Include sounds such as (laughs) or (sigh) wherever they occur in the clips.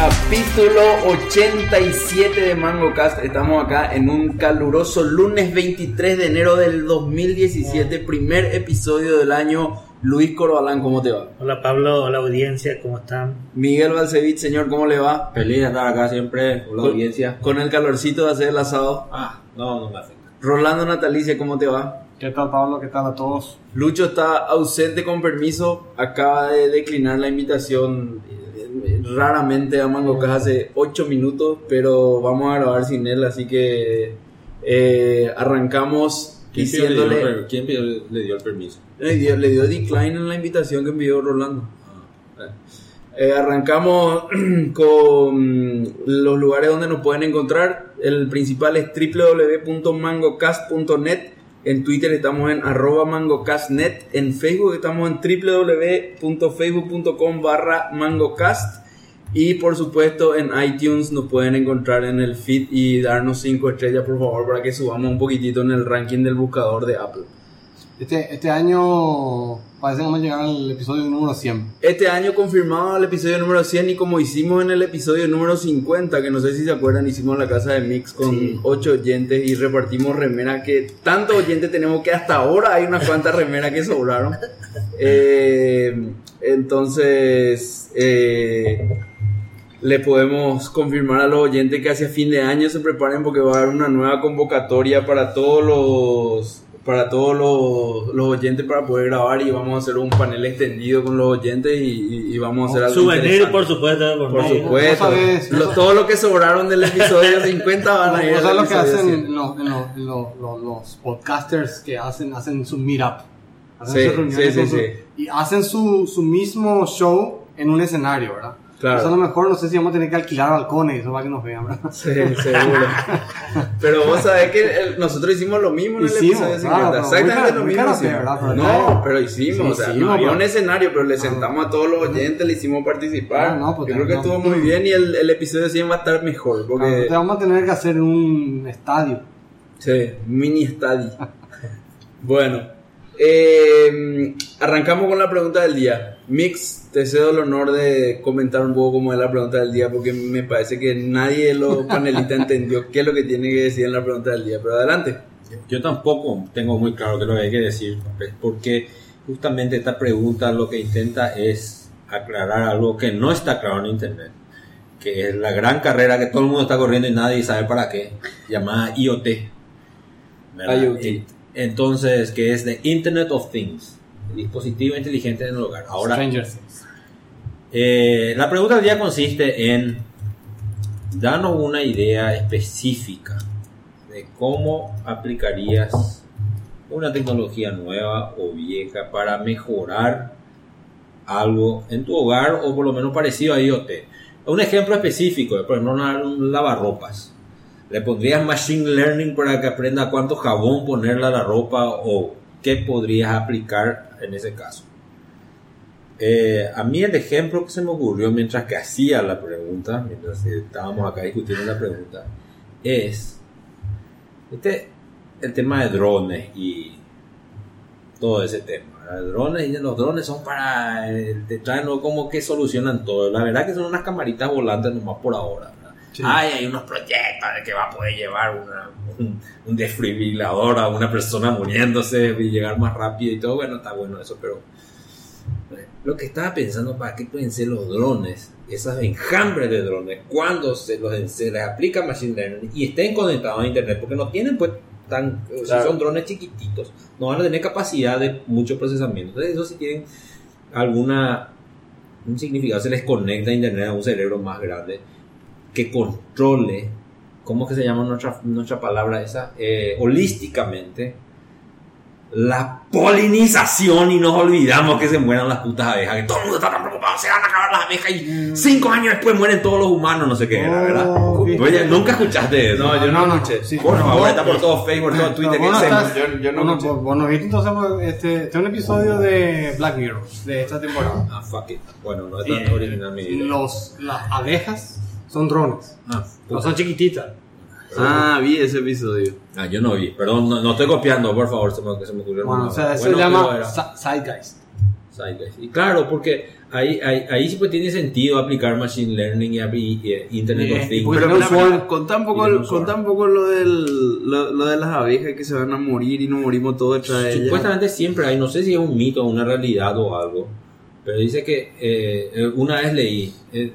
Capítulo 87 de MangoCast. Estamos acá en un caluroso lunes 23 de enero del 2017, primer episodio del año. Luis Corbalán, ¿cómo te va? Hola Pablo, hola audiencia, ¿cómo están? Miguel Balcevich, señor, ¿cómo le va? Feliz de estar acá siempre, hola Con- audiencia. Con el calorcito de hacer el asado. Ah, no, no me afecta. Rolando Natalicia, ¿cómo te va? ¿Qué tal Pablo? ¿Qué tal a todos? Lucho está ausente con permiso, acaba de declinar la invitación eh, raramente a MangoCast hace 8 minutos, pero vamos a grabar sin él, así que eh, arrancamos ¿Quién, pidió- le, diciéndole... el per- quién pidió- le dio el permiso? Le dio, le dio decline en la invitación que envió Rolando. Eh, arrancamos (clears throat) con los lugares donde nos pueden encontrar. El principal es www.mangocast.net. En Twitter estamos en arroba mangocastnet. En Facebook estamos en www.facebook.com barra mangocast. Y por supuesto en iTunes nos pueden encontrar en el feed y darnos 5 estrellas por favor para que subamos un poquitito en el ranking del buscador de Apple. Este, este año parece que vamos a llegar al episodio número 100. Este año confirmado el episodio número 100 y como hicimos en el episodio número 50, que no sé si se acuerdan, hicimos la casa de Mix con Sí. 8 oyentes y repartimos remeras que tantos oyentes tenemos que hasta ahora hay unas cuantas remeras que sobraron. Eh, entonces, eh, le podemos confirmar a los oyentes que hacia fin de año se preparen porque va a haber una nueva convocatoria para todos los para todos los, los oyentes para poder grabar y vamos a hacer un panel extendido con los oyentes y, y- y vamos a hacer algo Souvenir, interesante. por supuesto. por supuesto Lo- todo lo que sobraron del episodio (laughs) 50 van a ir O al sea, lo que hacen 100. los, los, los, podcasters que hacen, hacen su meetup. Hacen Sí, sus reuniones sí, con sí, su- sí. Y hacen su, su mismo show en un escenario, ¿verdad? Claro. O sea, a lo mejor no sé si vamos a tener que alquilar balcones eso para que nos vean, ¿verdad? (laughs) Sí, seguro. Pero vos sabés que el- nosotros hicimos lo mismo en el Hicimos, episodio 50. claro, pero Exactamente lo mismo. no, pero hicimos. Sí, o sea, hicimos, no había un escenario, pero le Ah. sentamos a todos los oyentes, le hicimos participar. Ah, no, pues Yo creo que no. estuvo muy bien y el, el episodio 100 va a estar mejor. Porque, Te vamos a tener que hacer un estadio. sí, mini estadio. (laughs) bueno, eh, arrancamos con la pregunta del día. Mix, te cedo el honor de comentar un poco cómo es la pregunta del día, porque me parece que nadie de los (laughs) panelistas entendió qué es lo que tiene que decir en la pregunta del día. Pero adelante. Yo tampoco tengo muy claro qué es lo que hay que decir, pues, porque justamente esta pregunta lo que intenta es aclarar algo que no está claro en Internet, que es la gran carrera que todo el mundo está corriendo y nadie sabe para qué, llamada IoT. IoT. Entonces, que es de Internet of Things, el dispositivo inteligente en el hogar. Ahora, Stranger Things. Eh, la pregunta del día consiste en darnos una idea específica de cómo aplicarías una tecnología nueva o vieja para mejorar algo en tu hogar o por lo menos parecido a IoT. Un ejemplo específico, por ejemplo, un lavarropas. ¿Le pondrías machine learning para que aprenda cuánto jabón ponerle a la ropa o qué podrías aplicar en ese caso? Eh, a mí el ejemplo que se me ocurrió mientras que hacía la pregunta, mientras estábamos acá discutiendo la pregunta, es este, el tema de drones y todo ese tema. Drones los drones son para, eh, te traen como que solucionan todo. La verdad que son unas camaritas volantes nomás por ahora. Ay, hay unos proyectos de que va a poder llevar una- un, un desfibrilador a una persona muriéndose y llegar más rápido y todo. Bueno, está bueno eso, pero lo que estaba pensando, ¿para qué pueden ser los drones? Esas enjambres de drones, cuando se, los, se les aplica Machine Learning y estén conectados a Internet, porque no tienen, pues, tan, si son drones chiquititos, no van a tener capacidad de mucho procesamiento. Entonces, eso sí tienen alguna, un significado, se les conecta a Internet a un cerebro más grande que controle, ¿cómo es que se llama nuestra, nuestra palabra esa? Eh, holísticamente la polinización y nos olvidamos que se mueran las putas abejas, que todo el mundo está tan preocupado, se van a acabar las abejas y cinco años después mueren todos los humanos, no sé qué era, ¿verdad? Oh. Oye, nunca escuchaste eso. No, yo no escuché. Sí. Por favor, Vos- está por todo Facebook, por todo Twitter, que no estás- yo- yo no vos escuché. vos- vos no viste entonces este, este es un episodio de Black Mirror de esta temporada. Ah, fuck it. Bueno, no es tan Eh, original mi idea. los, las abejas son drones. Ah, No son chiquititas. Ah, vi ese episodio. Ah, yo no vi. Perdón, no, no estoy copiando, por favor, se me, se me ocurrió. Bueno, o sea, eso Bueno, se llama pero Zeitgeist. Zeitgeist. Y claro, porque ahí, ahí, ahí sí pues tiene sentido aplicar Machine Learning y, y- y Internet Eh, of Things. porque Pero, pero, un- contá un poco, contá un poco lo, del, lo, lo de las abejas que se van a morir y no morimos todos detrás de ellas. Supuestamente siempre hay, no sé si es un mito o una realidad o algo, pero dice que eh, eh, una vez leí, eh,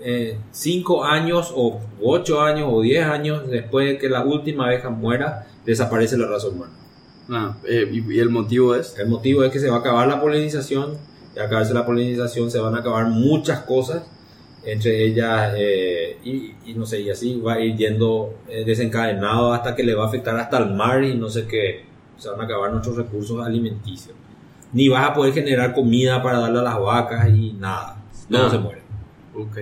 eh, cinco años o ocho años o diez años después de que la última abeja muera, desaparece la raza humana. Ah, eh, y, y el motivo es. El motivo es que se va a acabar la polinización, y al acabarse la polinización se van a acabar muchas cosas, entre ellas, eh, y, y no sé, y así va a ir yendo eh, desencadenado hasta que le va a afectar hasta el mar y no sé qué, se van a acabar nuestros recursos alimenticios. Ni vas a poder generar comida para darle a las vacas y nada, todo Ah. se muere. Ok.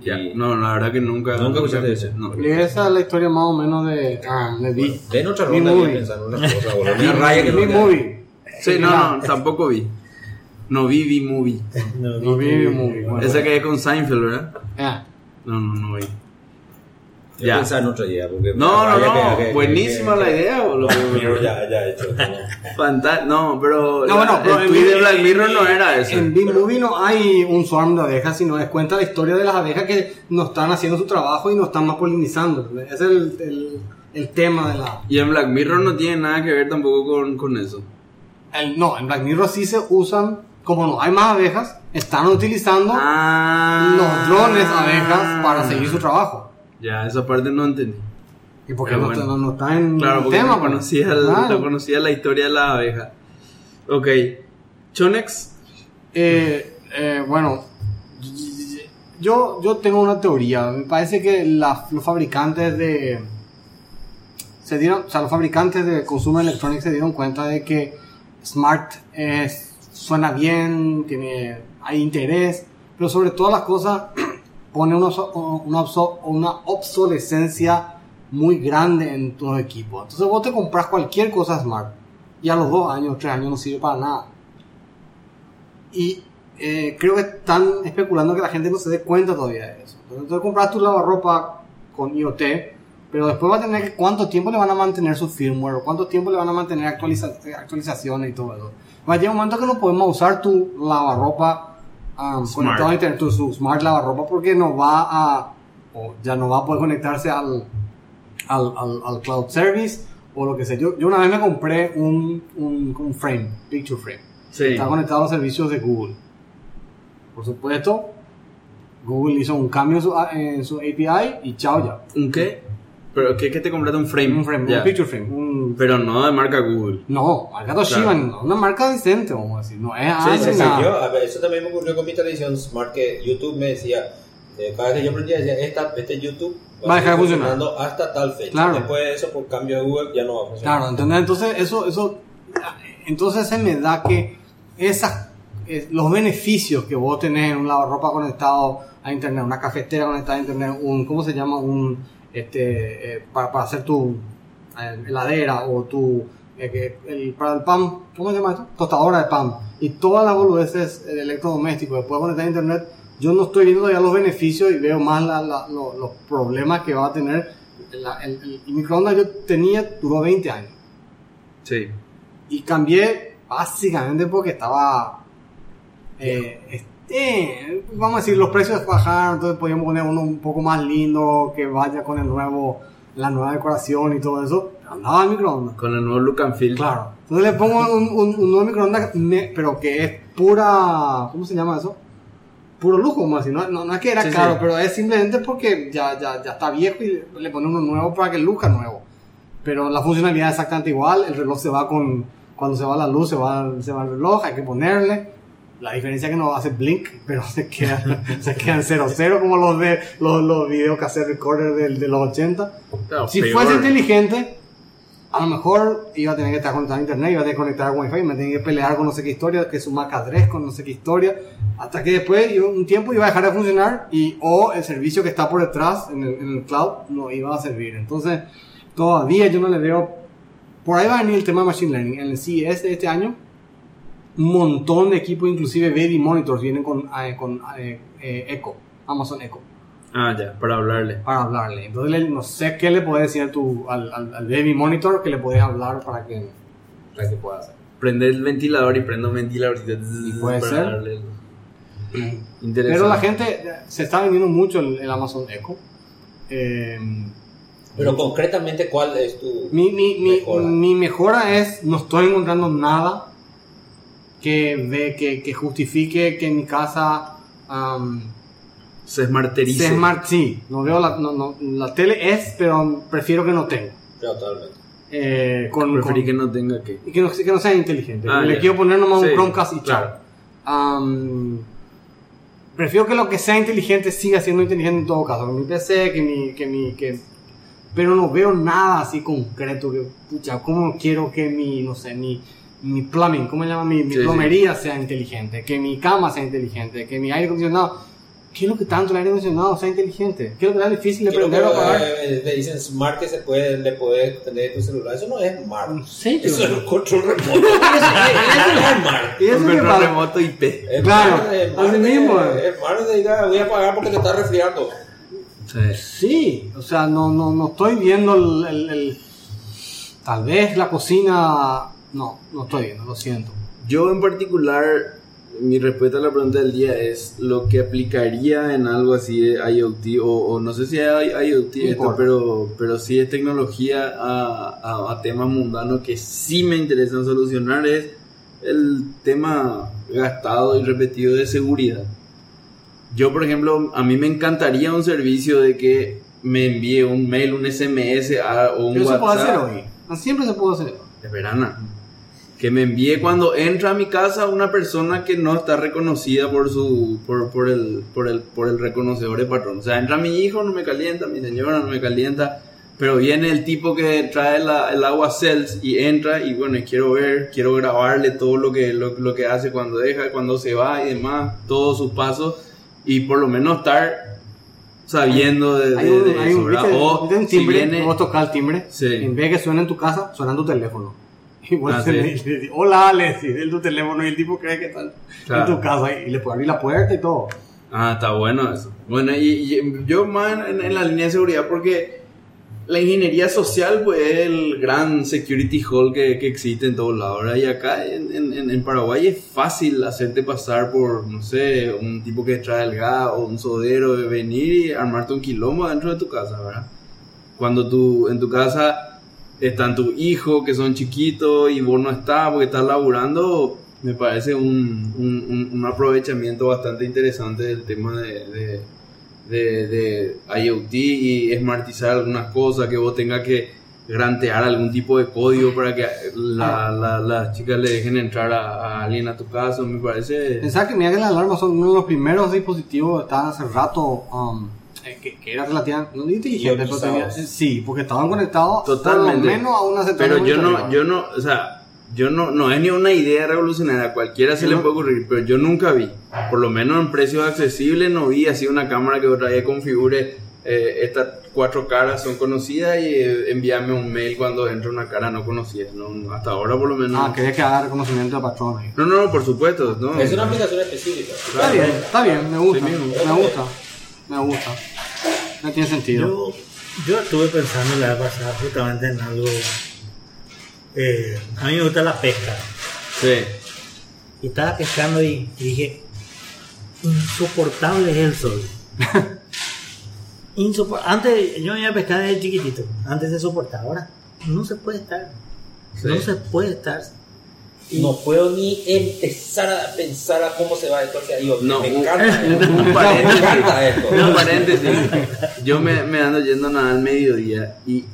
Ya. Y- No, la verdad que nunca. Nunca escuchaste eso. No. Y esa es la historia más o menos de, ah, de Vi. Den otra Mi ronda y en unas cosas, boludo. Me raya que no Mi movie. Sí, no, no, tampoco vi. No vi, vi movie. No, No vi vi- mi movie. Bueno. Esa que es con Seinfeld, ¿verdad? Ah, No, no, no vi. Yo Ya. pensaba en otra idea. Porque No, no, no. que- que- Buenísima que- la idea, boludo. Mirror ya, ya hecho. Fanta- no, pero. No, bueno, pero el en tweet de Black Mirror no era eso. En B-Movie no hay un swarm de abejas, sino es cuenta la historia de las abejas que no están haciendo su trabajo y no están más polinizando. Ese es el, el, el tema de la... Y en Black Mirror no tiene nada que ver tampoco con, con eso. el- no, en Black Mirror sí se usan, como no hay más abejas, están utilizando Ah. los drones abejas para seguir su trabajo. Ya, esa parte no entendí. ¿Y por qué no, bueno. no, no está en Claro, el tema? no, pues? conocía no conocía la historia de la abeja. Ok. Chonex. Eh, eh, bueno, yo, yo tengo una teoría. Me parece que la- los fabricantes de. Se dieron, o sea, los fabricantes de Consumer Electronics se dieron cuenta de que Smart es- suena bien, tiene, hay interés, pero sobre todas las cosas (clears throat) pone una, una, una obsolescencia muy grande en tu equipo. Entonces vos te compras cualquier cosa Smart y a los dos años, tres años no sirve para nada. Y eh, creo que están especulando que la gente no se dé cuenta todavía de eso. Entonces, compras tu lavarropa con IoT, pero después va a tener que cuánto tiempo le van a mantener su firmware, o cuánto tiempo le van a mantener actualiza- actualizaciones y todo eso. Va a llegar un momento que no podemos usar tu lavarropa um, conectado a internet, tu su smart lavarropa, porque no va a, o ya no va a poder conectarse al, al, al, al cloud service o lo que sea. Yo, yo una vez me compré un, un, un frame, picture frame. Sí. Está conectado a los servicios de Google. Por supuesto, Google hizo un cambio en su, en su API y chao ya. ¿Un qué? ¿Pero qué, qué te compraste? ¿Un frame? Un frame, un picture frame. Un... Pero no de marca Google. No, marca Toshiba, Claro. una marca decente, vamos a decir. No es Sí, sí, yo, a ver, eso también me ocurrió con mi televisión Smart que YouTube me decía, eh, cada vez que yo prendía decía, esta, este YouTube Va a dejar de seguir funcionar. funcionando hasta tal fecha. Claro. Después de eso, por cambio de Google, ya no va a funcionar. Claro, ¿entendés? Entonces, eso, eso, entonces se me da que esas, eh, los beneficios que vos tenés en un lavarropa conectado a internet, una cafetera conectada a internet, un, ¿cómo se llama? Un, este, eh, para, para hacer tu eh, heladera o tu, eh, el, para el pan, ¿cómo se llama esto? Tostadora de pan. Y todas las boludeces electrodomésticos puedes conectar a internet, yo no estoy viendo todavía los beneficios y veo más la- la- lo- los problemas que va a tener. La- el, el- el microondas yo tenía, duró 20 años. Sí. Y cambié básicamente porque estaba. eh, este, vamos a decir, los precios bajaron, entonces podíamos poner uno un poco más lindo, que vaya con el nuevo, la nueva decoración y todo eso. Andaba el microondas. Con el nuevo look and feel. Claro. Entonces le pongo un, un- un nuevo microondas, pero que es pura. ¿Cómo se llama eso? Puro lujo, más no, no, no es que era Sí, caro, sí. pero es simplemente porque ya, ya, ya está viejo y le pone uno nuevo para que luzca nuevo. Pero la funcionalidad es exactamente igual, el reloj se va con, cuando se va la luz se va, se va el reloj, hay que ponerle. La diferencia es que no hace blink, pero se queda, (laughs) se queda en 0-0 como los de los, los videos que hace recorder del, de los 80. Claro, Si peor. fuese inteligente, a lo mejor iba a tener que estar conectado a internet, iba a tener que conectar a wifi, me tenía que pelear con no sé qué historia, que su MAC address con no sé qué historia, hasta que después un tiempo iba a dejar de funcionar y o el servicio que está por detrás en el, en el cloud no iba a servir. Entonces, todavía yo no le veo, por ahí va a venir el tema de Machine Learning. En el CES de este año, montón de equipos, inclusive Baby Monitors, vienen con, eh, con eh, eh, Echo, Amazon Echo Ah, ya, para hablarle. para hablarle. Entonces le- no sé qué le puedes decir a tu, al, al, al baby monitor que le puedes hablar para que, para que pueda hacer. Prende el ventilador y prendo un ventilador. Y puede para ser. darle- (clears throat) Interesante. Pero la gente se está vendiendo mucho el, el Amazon Echo. Eh, Pero concretamente, ¿cuál es tu mi, mi, mi, mi mejora es no estoy encontrando nada que ve que, que justifique que en mi casa um, Se smarteriza. sea smart. Sí, no veo la, no, no, la tele es, pero prefiero que no tenga. Totalmente. Eh, con, Preferí con- que no tenga que. y que no, que no sea inteligente. Ah, le ya. quiero poner nomás Sí, un Chromecast y claro. chao. Am, prefiero que lo que sea inteligente siga siendo inteligente en todo caso. Que mi PC, que mi, que mi, que... Pero no veo nada así concreto que, pucha, ¿cómo quiero que mi, no sé, mi, mi plumbing, ¿cómo se llama? Mi, mi Sí, sí. plomería sea inteligente, que mi cama sea inteligente, que mi aire acondicionado... ¿Qué es lo que tanto el aire acondicionado sea inteligente? ¿Qué es lo que es difícil de prender o apagar? eh, le dicen smart que se puede, le puedes tener tu celular. Eso no es smart. Sé, Eso es un control (laughs) remoto. Eso, eso no es smart. ¿Y eso Un control remoto IP. Es Claro, smart, así mismo, eh. es smart de diga, voy a apagar porque te está resfriando. Sí. Sí, o sea, no, no, no estoy viendo el, el- el- Tal vez la cocina... No, no estoy viendo, lo siento. Yo en particular, mi respuesta a la pregunta del día es lo que aplicaría en algo así de IoT, o, o no sé si hay IoT No esto, pero, pero sí es tecnología a, a- a temas mundanos que sí me interesan solucionar, es el tema gastado y repetido de seguridad. Yo, por ejemplo, a mí me encantaría un servicio de que me envíe un mail, un SMS a- o un Pero WhatsApp. puede hacer hoy. Siempre se puede hacer. De verana. Que me envíe cuando entra a mi casa una persona que no está reconocida por su por, por el por el por el reconocedor de patrón. O sea, entra mi hijo, no me calienta, mi señora no me calienta, pero viene el tipo que trae la- el agua Cells y entra y bueno, quiero ver, quiero grabarle todo lo que lo, lo que hace cuando deja, cuando se va y demás, todos sus pasos y por lo menos estar sabiendo de, de- Hay un, de hay eso, un, ¿verdad? ¿viste? O ¿viste un si timbre, viene- vos tocas el timbre, Sí. en vez de que suene en tu casa, suena en tu teléfono. (laughs) Y vos Ah, le- sí. decís, hola, le decís en tu teléfono y el tipo cree que está Claro. en tu casa y le puede abrir la puerta y todo. Ah, está bueno eso. Bueno, y, y yo más en, en la línea de seguridad porque la ingeniería social pues es el gran security hall que, que existe en todos lados. Y acá en, en- en Paraguay es fácil hacerte pasar por, no sé, un tipo que trae el gas o un sodero de venir y armarte un quilombo dentro de tu casa, ¿verdad? Cuando tú en tu casa están tus hijos que son chiquitos y vos no estás porque estás laburando, me parece un, un, un- aprovechamiento bastante interesante del tema de, de, de- de IoT y smartizar algunas cosas, que vos tengas que grantear algún tipo de código para que la- la- las chicas le dejen entrar a, a alguien a tu casa, me parece... Pensaba que mira que las alarmas son uno de los primeros dispositivos que estaban hace rato um, que, que era relativamente no inteligente, pero tenía- sí, porque estaban conectados Totalmente. por lo menos a una central Pero yo no, yo no, o sea, yo no, no es ni una idea revolucionaria, a cualquiera se Yo le no- puede ocurrir, pero yo nunca vi, por lo menos en precios accesibles, no vi así una cámara que otra vez configure, eh, estas cuatro caras son conocidas y eh, envíame un mail cuando entra una cara no conocida, ¿no? hasta ahora por lo menos. Ah, quería que haga reconocimiento de patrón ahí. No, no, no, por supuesto, no. Es una aplicación específica. Está bien, está bien, me gusta, Sí me gusta, me gusta. No tiene sentido. Yo, yo estuve pensando la vez pasada justamente en algo. eh, a mí me gusta la pesca. Sí. Y estaba pescando y, y dije: insoportable es el sol. (laughs) Insopor- Antes yo me iba a pescar desde chiquitito. Antes se soportaba. Ahora no se puede estar. Sí. No se puede estar. No puedo ni empezar a pensar a cómo se va esto hacia IoT. (laughs) No, me encanta. un me paréntesis. encanta esto. (laughs) Un paréntesis. Yo me, me ando yendo a nadar al mediodía y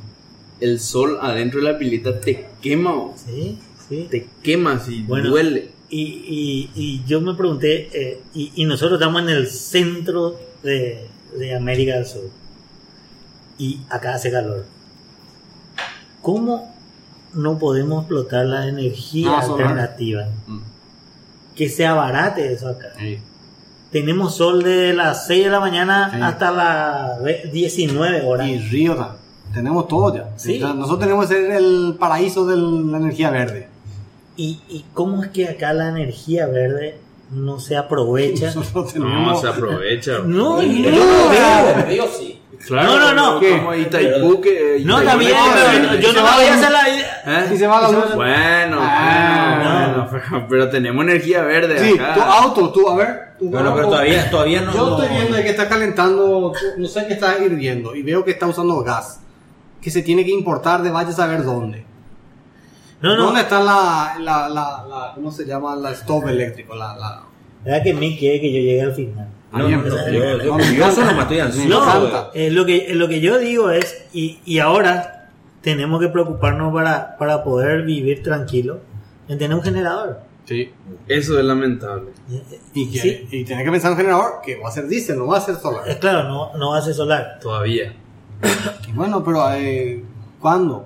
el sol adentro de la pileta te quema. Sí, sí. te quema y Bueno. duele. Y, y, y yo me pregunté, eh, y, y nosotros estamos en el centro de, de América del Sur, y acá hace calor. ¿Cómo no podemos explotar la energía alternativa? Mm. Que se abarate eso acá. Sí. Tenemos sol de las 6 de la mañana Sí. hasta las ve- 19 horas. Y río también. Tenemos todo ya. Sí. Sea, nosotros tenemos que ser el paraíso de la energía verde. ¿Y, y cómo es que acá la energía verde no se aprovecha? (laughs) No, se aprovecha. (laughs) No, no no. Claro, No, no, no. como- Itaipú que... no, también, yo no voy a hacer la idea. ¿Eh? Si se va la luz. Bueno, Ah, bueno, pero, pero tenemos energía verde Sí, acá. tu auto, tú, a ver. tu Bueno, pero todavía, todavía no. Yo no- estoy viendo que está calentando, no sé qué está hirviendo, y veo que está usando gas, que se tiene que importar de vaya a saber dónde. No, no. ¿Dónde está la, la, la, la- ¿cómo se llama? La stove eléctrico, la, la... ¿Verdad que Mick quiere que yo llegue al final? No, no, me yo encanta. solo me estoy Me ansioso. encanta. Eh, lo, que, lo que yo digo es, y, y ahora tenemos que preocuparnos para, para poder vivir tranquilo en tener un generador. Sí. Eso es lamentable. Y, que, Sí. y tiene que pensar en un generador que va a ser diésel, no va a ser Es solar. claro, no, no va a ser solar. Todavía. Y bueno, pero eh, ¿cuándo?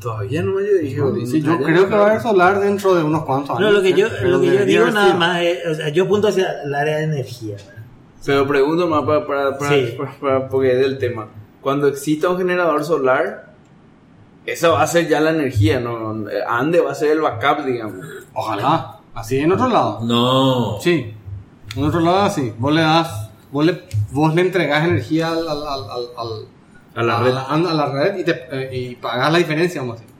Todavía no me dije. Sí, yo creo que va a haber solar dentro de unos cuantos años. No, lo que yo, lo que yo digo nada sido. más es, o sea, yo apunto hacia el área de energía. ¿verdad? Pero pregunto más para, para, para, Sí. para- para- porque es del tema. Cuando exista un generador solar, esa va a ser ya la energía, ¿no? Ande va a ser el backup, digamos. Ojalá. Así en otro lado. No. Sí. En otro lado así. Vos le das, vos le, vos le entregás energía al, al, al, al- al- A la red. a la red y, te, eh, y pagás la diferencia, vamos a decir.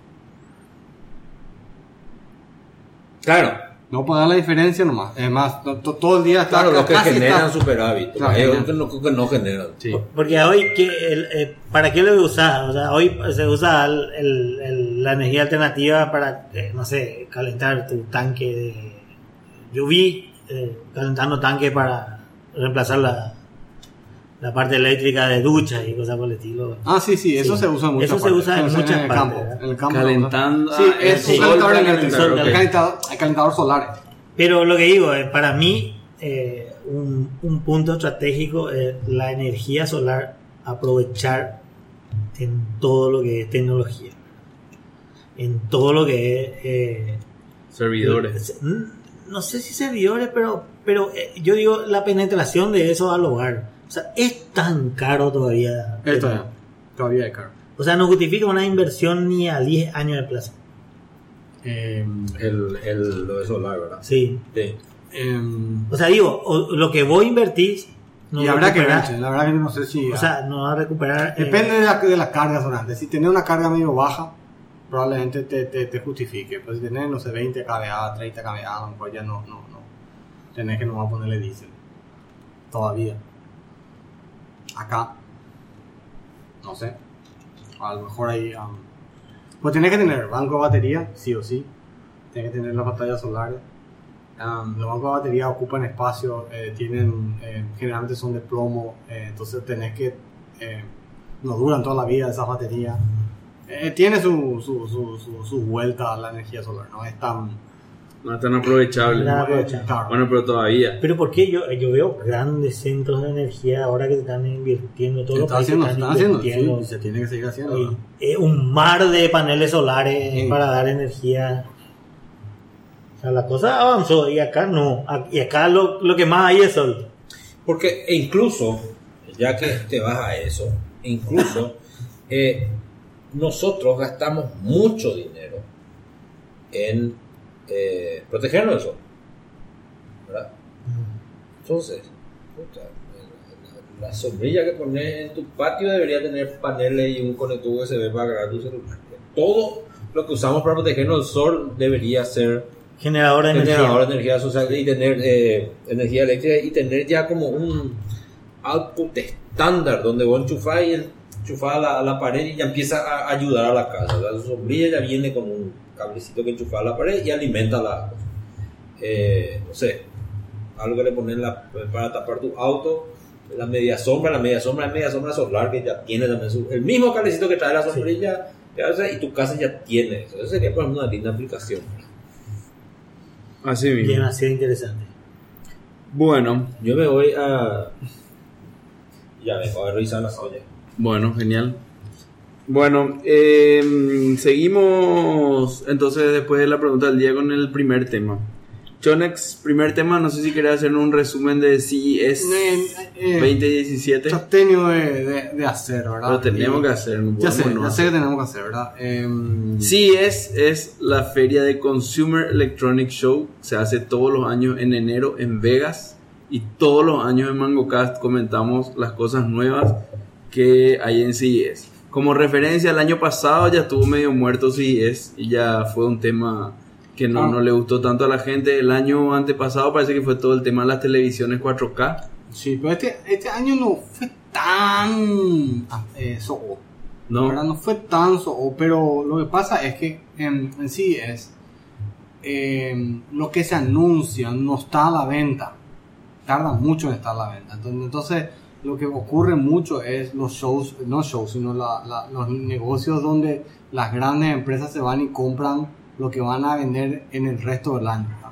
Claro. No pagás la diferencia nomás. Es más, to- todo el día está Claro, los que generan está- superávit. Claro, que no, que no generan. Sí. Porque hoy, ¿qué, el, eh, ¿para qué lo usas? O sea, hoy se usa el- el- el- la energía alternativa para, eh, no sé, calentar tu tanque de... Yo vi eh, calentando tanque para reemplazar la, la parte eléctrica de ducha y cosas por el estilo. Ah, sí, sí, eso Sí. se usa en muchas Eso se usa en Eso muchas partes, campo. ¿verdad? En el campo Calentando- Sí, es un calentador eléctrico. El calentador, el calentador solar. Pero lo que digo, eh, para mí, eh, un, un punto estratégico es la energía solar, aprovechar en todo lo que es tecnología, en todo lo que es... eh, Servidores. no sé si servidores, pero, pero eh, yo digo la penetración de eso al hogar. O sea, es tan caro todavía. Esto ya. Todavía es caro. O sea, no justifica una inversión ni a 10 años de plazo. Eh, El, el, lo de solar, ¿verdad? Sí. Sí. em, O sea, digo, o- lo que vos invertís, no y habrá que ver, la verdad que no sé si... O sea, no va a recuperar. eh, Depende de la, de la carga sonante. Si tenés una carga medio baja, probablemente te, te, te justifique. Pero si tenés, no sé, 20 kVA, 30 kVA, a lo mejor ya no, no, no. Tenés que nomás ponerle diésel. Todavía. Acá. No sé. A lo mejor ahí... um, pues tenés que tener banco de batería, sí o sí. Tenés que tener las pantallas solares. Um, los bancos de batería ocupan espacio, eh, tienen, eh, generalmente son de plomo, eh, entonces tenés que, eh, no duran toda la vida esas baterías. Eh, tiene su, su, su, su, su vuelta a la energía solar, no es tan... No es tan aprovechable. Nada. no es aprovechable. caro. Bueno, pero todavía. Pero ¿por qué yo, yo veo grandes centros de energía ahora que se están invirtiendo los está países haciendo, se están está haciendo, invirtiendo. sí, se tiene que seguir haciendo. Y, eh, un mar de paneles solares Sí. para dar energía. O sea, la cosa avanzó y acá no. Y acá lo, lo que más hay es sol. Porque e incluso, ya que te vas a eso, incluso (laughs) eh, nosotros gastamos mucho dinero en eh, protegernos del sol. ¿Verdad? Entonces, puta, la, la sombrilla que pones en tu patio debería tener paneles y un conector USB para cargar tu celular. Todo lo que usamos para protegernos del sol debería ser Generador de energía. generador de energía social y tener eh, energía eléctrica y tener ya como un output estándar donde vos enchufás y enchufás a la, a la pared y ya empieza a ayudar a la casa. La sombrilla ya viene con un cablecito que enchufás a la pared y alimenta la eh, no sé, algo que le pones la- para tapar tu auto. La media sombra, la media sombra, la media sombra solar que ya tiene también su- el mismo cablecito que trae la sombrilla ya, o sea, y tu casa ya tiene eso. Eso sería por ejemplo una linda aplicación. Así mismo. Demasiado interesante. Bueno, Yo me voy a. Ya vengo a revisar las ollas. bueno, genial. Bueno, eh, seguimos entonces después de la pregunta del día con el primer tema. Chonex, primer tema, no sé si quería hacer un resumen de CES Eh, eh, 2017. Ya tengo de, de, de hacer, ¿verdad? Lo tenemos Y- que hacer. no Ya sé, no ya sé que tenemos que hacer, ¿verdad? Em, CES es la feria de Consumer Electronic Show. Se hace todos los años en enero en Vegas. Y todos los años en MangoCast comentamos las cosas nuevas que hay en CES. Como referencia, el año pasado ya estuvo medio muerto CES y ya fue un tema que no, Ah. no le gustó tanto a la gente. El año antepasado parece que fue todo el tema de las televisiones 4K. Sí, pero este, este año no fue tan eh, soho, ¿no? ¿verdad? No fue tan soho, pero lo que pasa es que en, en sí es em, lo que se anuncia no está a la venta. Tarda mucho en estar a la venta. Entonces, entonces lo que ocurre mucho es los shows, no shows, sino la- la- los negocios donde las grandes empresas se van y compran lo que van a vender en el resto del año. ¿verdad?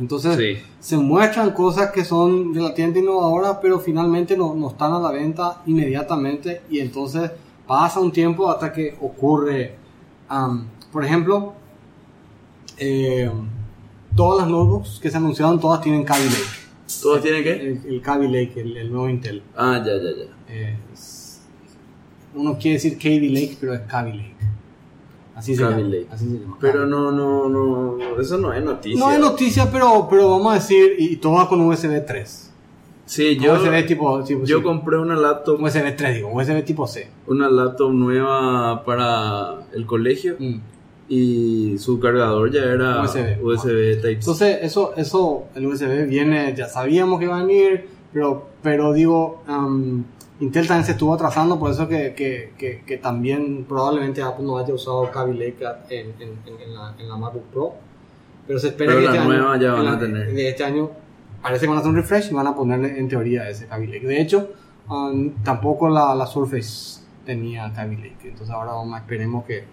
Entonces, Sí. se muestran cosas que son relativamente innovadoras, pero finalmente no, no están a la venta inmediatamente y entonces pasa un tiempo hasta que ocurre. am, por ejemplo, eh, todas las notebooks que se anunciaron, todas tienen Lake. ¿Todos tienen qué? El, el Kaby Lake, el, el nuevo Intel. Ah, ya, ya, ya. Eh, es- uno quiere decir Kaby Lake, pero es Kaby Lake. Así se Kaby llama. Lake. así se llama. Pero no, no, no, eso no es noticia. No es noticia, pero, pero vamos a decir, y todo va con USB 3. Sí, yo, USB tipo, tipo yo sí. compré una laptop, USB 3, digo, USB tipo C. una laptop nueva para el colegio Mm. Y su cargador ya era USB. USB, Type C. Entonces, eso, eso, el USB viene, ya sabíamos que iba a venir, pero, pero digo, um, Intel también se estuvo atrasando, por eso que, que, que, que también probablemente Apple no haya usado Kaby Lake en, en, en, la, en la MacBook Pro. Pero se espera Pero que la este año, nueva ya van en a la- tener. De este año parece que van a hacer un refresh y van a ponerle en teoría ese Kaby Lake. De hecho, um, tampoco la, la Surface tenía Kaby Lake. Entonces ahora vamos, esperemos que,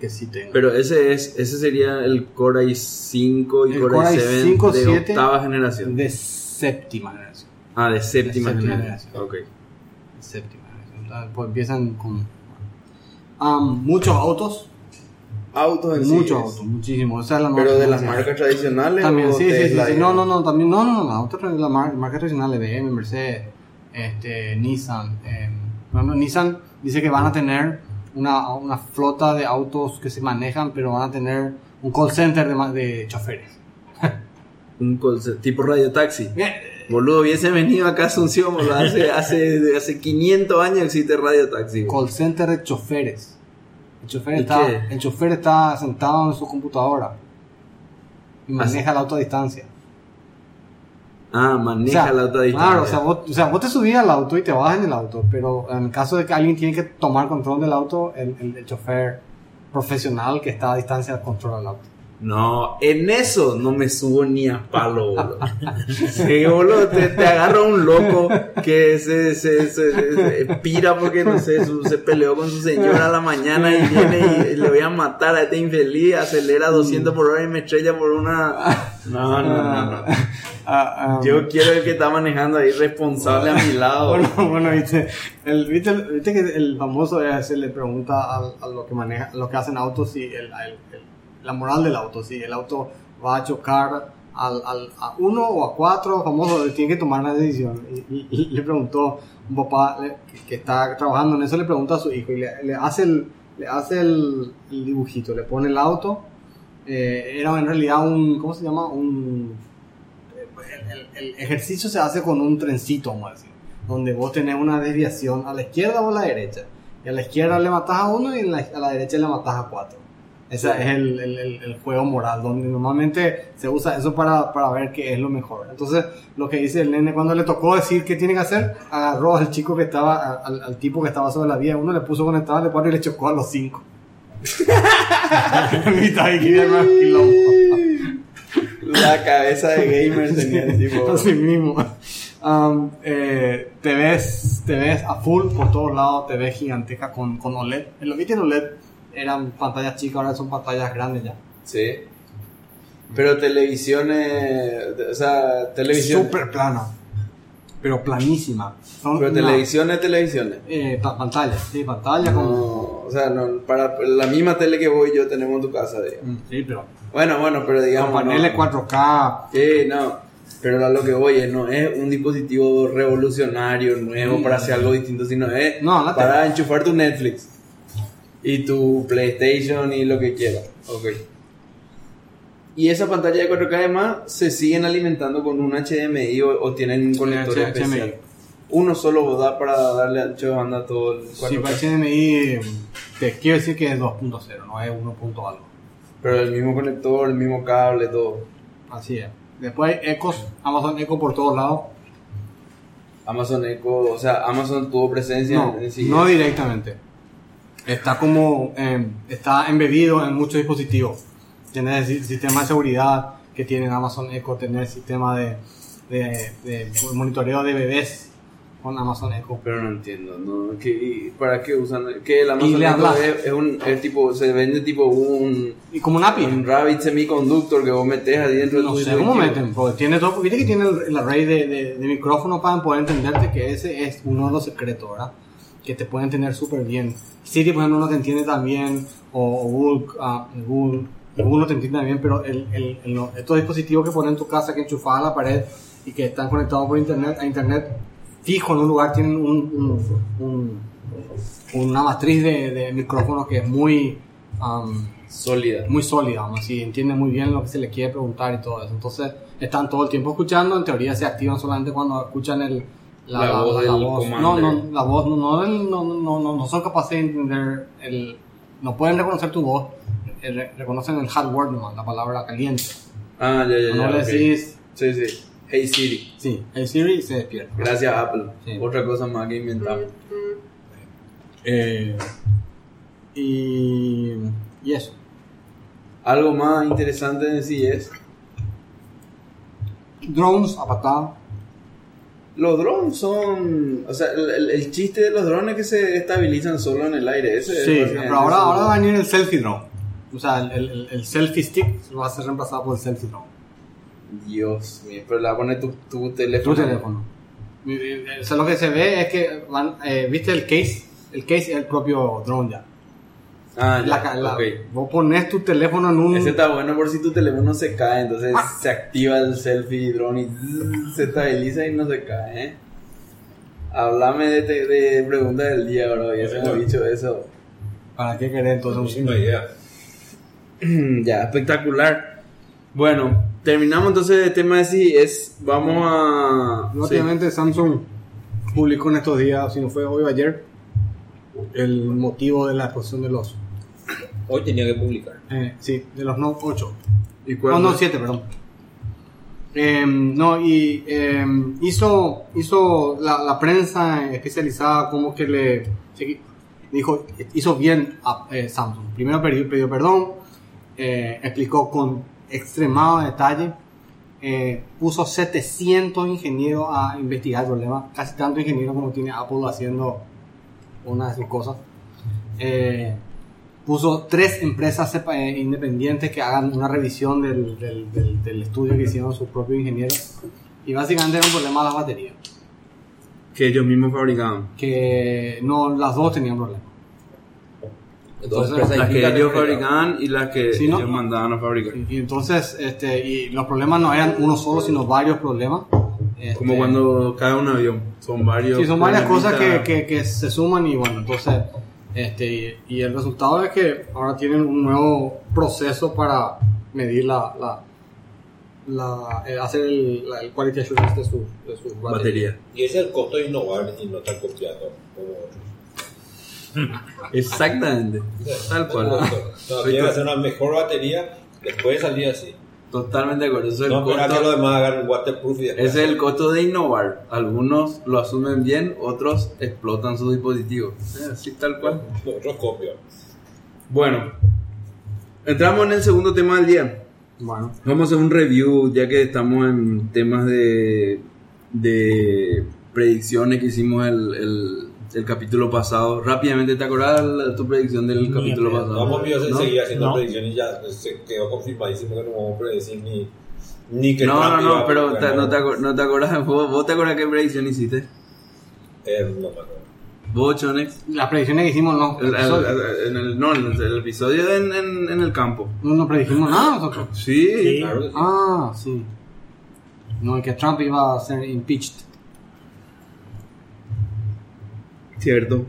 que sí tenga. Pero ese es ese sería el Core i5 y El Core, Core i7 i5, de 7 octava generación. de séptima generación. ah, de séptima, de séptima generación. generación. Ok. De séptima generación. Pues empiezan con um, muchos autos. Autos en muchos autos, muchísimos. La Pero de las marcas tradicionales. También, sí, sí, sí, No, no, no, también, no, no, no, las autos, las mar- marcas tradicionales, BM, Mercedes, este, Nissan. eh, ejemplo, Nissan dice que van a tener una, una flota de autos que se manejan, pero van a tener un call center de, de choferes. (laughs) Un call center, tipo radio taxi. Boludo, hubiese venido acá a Asunción, boludo. Hace, (laughs) hace, hace 500 años existe Radio Taxi. boludo. call center de choferes. El chofer, ¿Y está, el chofer está sentado en su computadora y maneja la auto a distancia. Ah, maneja O sea, la otra distancia. Claro, o sea, vos, o sea, vos te subís al auto y te vas en el auto, pero en el caso de que alguien tiene que tomar control del auto, el, el, el chofer profesional que está a distancia controla el auto. No, en eso no me subo ni a palo, boludo. Sí, boludo, te, te agarra un loco que se, se, se, se pira porque, no sé, su- se peleó con su señora a la mañana y viene y le voy a matar a este infeliz, acelera 200 por hora y me estrella por una... No, no, no, no. Ah, ah, Yo quiero el que está manejando ahí responsable a mi (laughs) lado. bueno, bueno, viste, el, viste, que el famoso es, se le pregunta a, lo que maneja, a lo que hacen autos si el, el- el- la moral del auto, si el auto va a chocar al, al- a uno o a cuatro, famoso, tiene que tomar una decisión. Y, y- y le preguntó un papá le- que, que está trabajando en eso, le pregunta a su hijo y le, le hace el, le hace el, el dibujito, le pone el auto, eh, era en realidad un, ¿cómo se llama? Un el, ejercicio se hace con un trencito, vamos a decir, donde vos tenés una desviación a la izquierda o a la derecha. Y a la izquierda le matás a uno y la- a la derecha le matás a cuatro. Ese es el, el- el- juego moral, donde normalmente se usa eso para, para ver qué es lo mejor. Entonces, lo que dice el nene cuando le tocó decir qué tiene que hacer, agarró al chico que estaba, al, al tipo que estaba sobre la vía, uno le puso conectado al cuatro y le chocó a los cinco. (laughs) Mitad y quería más quilombo. La cabeza de gamer tenía tipo. Así mismo. Um, eh, te ves te ves a full por todos lados, te ves gigantesca con, con OLED. En lo que tiene OLED eran pantallas chicas, ahora son pantallas grandes ya. Sí. Pero televisiones, o sea, televisión. Súper plana. Pero planísima. Son Pero una- televisiones, televisiones. eh, pa- pantalla, sí, pantalla como... No, o sea, no, para la misma tele que voy yo tenemos en tu casa, digamos. Mm, Sí, pero Bueno, bueno, pero digamos. con paneles no. 4K. Sí, no. Pero a lo que voy es, no es un dispositivo revolucionario, nuevo, para hacer algo distinto, sino es No, la para enchufar tu Netflix y tu PlayStation y lo que quieras. Ok. Y esa pantalla de 4K además se siguen alimentando con un HDMI o, o tienen un conector especial. Uno solo da para darle ancho de banda a todo el 4K. Sí, para HDMI te quiero decir que es 2.0, no es 1. punto algo. Pero el mismo conector, el mismo cable, todo. Así es. Después hay Ecos, Amazon Echo por todos lados. Amazon Echo, o sea, Amazon tuvo presencia No, en sí. no directamente. Está como, eh, está embebido en muchos dispositivos. Si- sistema de seguridad que tiene Amazon Echo, tener el sistema de, de, de monitoreo de bebés con Amazon Echo. Pero no entiendo, ¿no? ¿Qué- ¿Para qué usan? Que el Amazon Echo es, es un, es tipo, se vende tipo un, Y como un API. un Rabbit semiconductor que vos metes ahí dentro No de tu sé cómo meten, porque tiene todo, viste que tiene el, el array de, de, de micrófono para poder entenderte que ese es uno de los secretos, ¿verdad? Que te pueden entender súper bien. Siri, por ejemplo, no te entiende tan bien, o, o Google, ah, Google, Google no te entiende tan bien, pero el, el, el- no- estos dispositivos que ponen en tu casa, que enchufas a la pared y que están conectados por internet, a internet fijo en un lugar, tienen un, un- un- una matriz de, de micrófonos que es muy... am, Sólida. muy sólida, vamos así, entiende muy bien lo que se le quiere preguntar y todo eso. Entonces, están todo el tiempo escuchando, en teoría se activan solamente cuando escuchan el, La voz del No, commander. no, la voz, no, no, no, no, no, no son capaces de entender, el, no pueden reconocer tu voz, re- reconocen el hard word nomás, la palabra caliente. Ah, ya, ya, ya. no le ok. decís, Sí, sí. Hey Siri. sí, el Siri se despierta. Gracias Apple. Sí. Otra cosa más que inventamos. Eh, y, y eso. Algo más interesante en sí es Drones a patada. los drones son, o sea, el, el- el chiste de los drones es que se estabilizan solo en el aire. Ese Sí, pero ahora, ahora va a venir el selfie drone. O sea, el, el, el selfie stick va a ser reemplazado por el selfie drone. Dios mío, pero le va a poner tu, tu teléfono. Tu teléfono. Y, O sea, lo que se ve es que van, eh, ¿viste el case? El case es el propio drone ya. Ah, ya, La la-. Vos pones tu teléfono en un... Ese está bueno por si tu teléfono se cae, entonces Ah. se activa el selfie drone y zzz, se estabiliza y no se cae, ¿eh? Háblame de, te- de preguntas del día, bro, y ese hemos dicho eso. ¿Para qué querés entonces? un- idea. (clears throat) ya, espectacular. Bueno, terminamos entonces el tema de si es, vamos a... Obviamente Samsung publicó en estos días, si no fue hoy o ayer, el motivo de la exposición de los... Hoy tenía que publicar. eh, sí, de los Note 8. ¿Y No, cuál no, fue? 7, perdón. Em, no, y em, hizo, hizo la, la prensa especializada como que le dijo, hizo bien a eh, Samsung. Primero pidió, pidió perdón, eh, explicó con extremado detalle, eh, puso 700 ingenieros a investigar el problema, casi tanto ingeniero como tiene Apple haciendo una de sus cosas. Eh, puso tres empresas independientes que hagan una revisión del, del, del- del estudio que hicieron sus propios ingenieros. Y básicamente era un problema de las baterías. Que ellos mismos fabricaban. Que no, las dos tenían problemas. Entonces, empresas Las que ellos fabricaban. y las que Sí, ¿no? ellos mandaban a fabricar. Y, y entonces, este, y los problemas no eran uno solo, sino varios problemas. Este, Como cuando cae un avión. Son varios. Sí, son varias cosas que, que, que se suman y bueno, entonces, este, y, y el resultado es que ahora tienen un nuevo proceso para medir la, la, la eh, hacer el, la- el quality assurance de sus de sus baterías. Batería. Y ese es el costo de innovar y no estar copiando como otros. (laughs) Exactamente. Tal cual. No, Soy to- hacer una mejor batería, después salir así. Totalmente de acuerdo. Eso es el No que costo- los demás hagan un waterproof y. Ese es el costo de innovar. Algunos lo asumen bien, otros explotan su dispositivo. Eh, Así tal cual. Otros copian. Bueno, entramos en el segundo tema del día. Bueno, Vamos a hacer un review ya que estamos en temas de, de predicciones que hicimos el, el, el capítulo pasado. Rápidamente, ¿te acordás la- tu predicción del Ni capítulo pasado? Vamos a ¿No? seguir haciendo No. predicciones y ya se quedó confirmadísimo que no vamos a predecir ni, Ni que No, no, no, a pero te- no, te, no te acuerdas, vos, vos te acuerdas qué predicción hiciste? Eh, no me acuerdo. Vos, Chonex. Las predicciones que hicimos no. El- el- en el, no, en el, el episodio en, en, en el campo. no, no predijimos nada nosotros. Sí. Sí. Claro que sí. Ah, sí. No, que Trump iba a ser impeached. Cierto.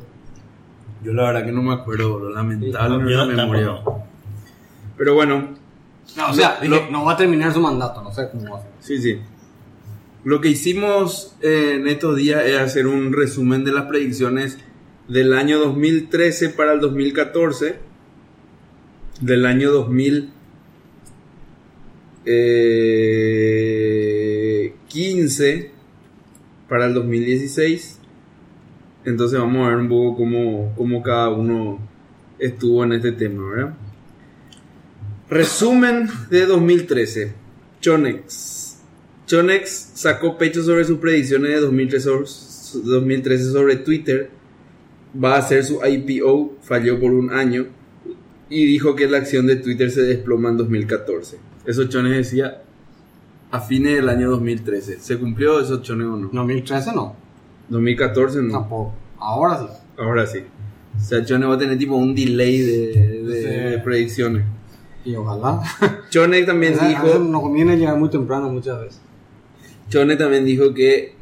Yo la verdad que no me acuerdo, bro, lamentable Yo la memoria. tampoco. Pero bueno, No, o sea, Lo- dije, no va a terminar su mandato, no sé cómo va a ser. sí, sí. Lo que hicimos eh, en estos días es hacer un resumen de las predicciones del año 2013 para el 2014, del año 2015 para el 2016. Entonces vamos a ver un poco cómo, cómo cada uno estuvo en este tema, ¿verdad? Resumen de 2013. Chonex. Chonex sacó pecho sobre sus predicciones de 2013 sobre, 2013 sobre Twitter. Va a hacer su IPO, falló por un año. Y dijo que la acción de Twitter se desploma en 2014. Eso Chonex decía a fines del año 2013. ¿Se cumplió eso Chonex o no? 2013 no, 2014 no. tampoco. Ahora sí. Ahora sí. O sea, Chonex va a tener tipo un delay de, de- Sí. de predicciones. Y ojalá. (laughs) Chonex también dijo... nos conviene llegar muy temprano muchas veces. Chone también dijo que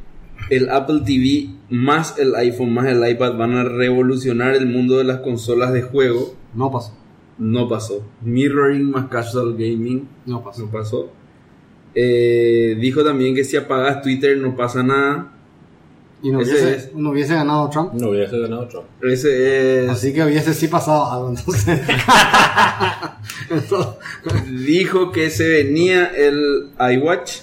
el Apple TV más el iPhone más el iPad van a revolucionar el mundo de las consolas de juego. No pasó. No pasó. Mirroring más casual gaming. No pasó. No pasó. Eh, dijo también que si apagas Twitter no pasa nada. Y no Ese hubiese, es. no hubiese ganado Trump. No hubiese ganado Trump. Ese es. Así que hubiese sí pasado algo entonces. Entonces, (laughs) Dijo que se venía el iWatch.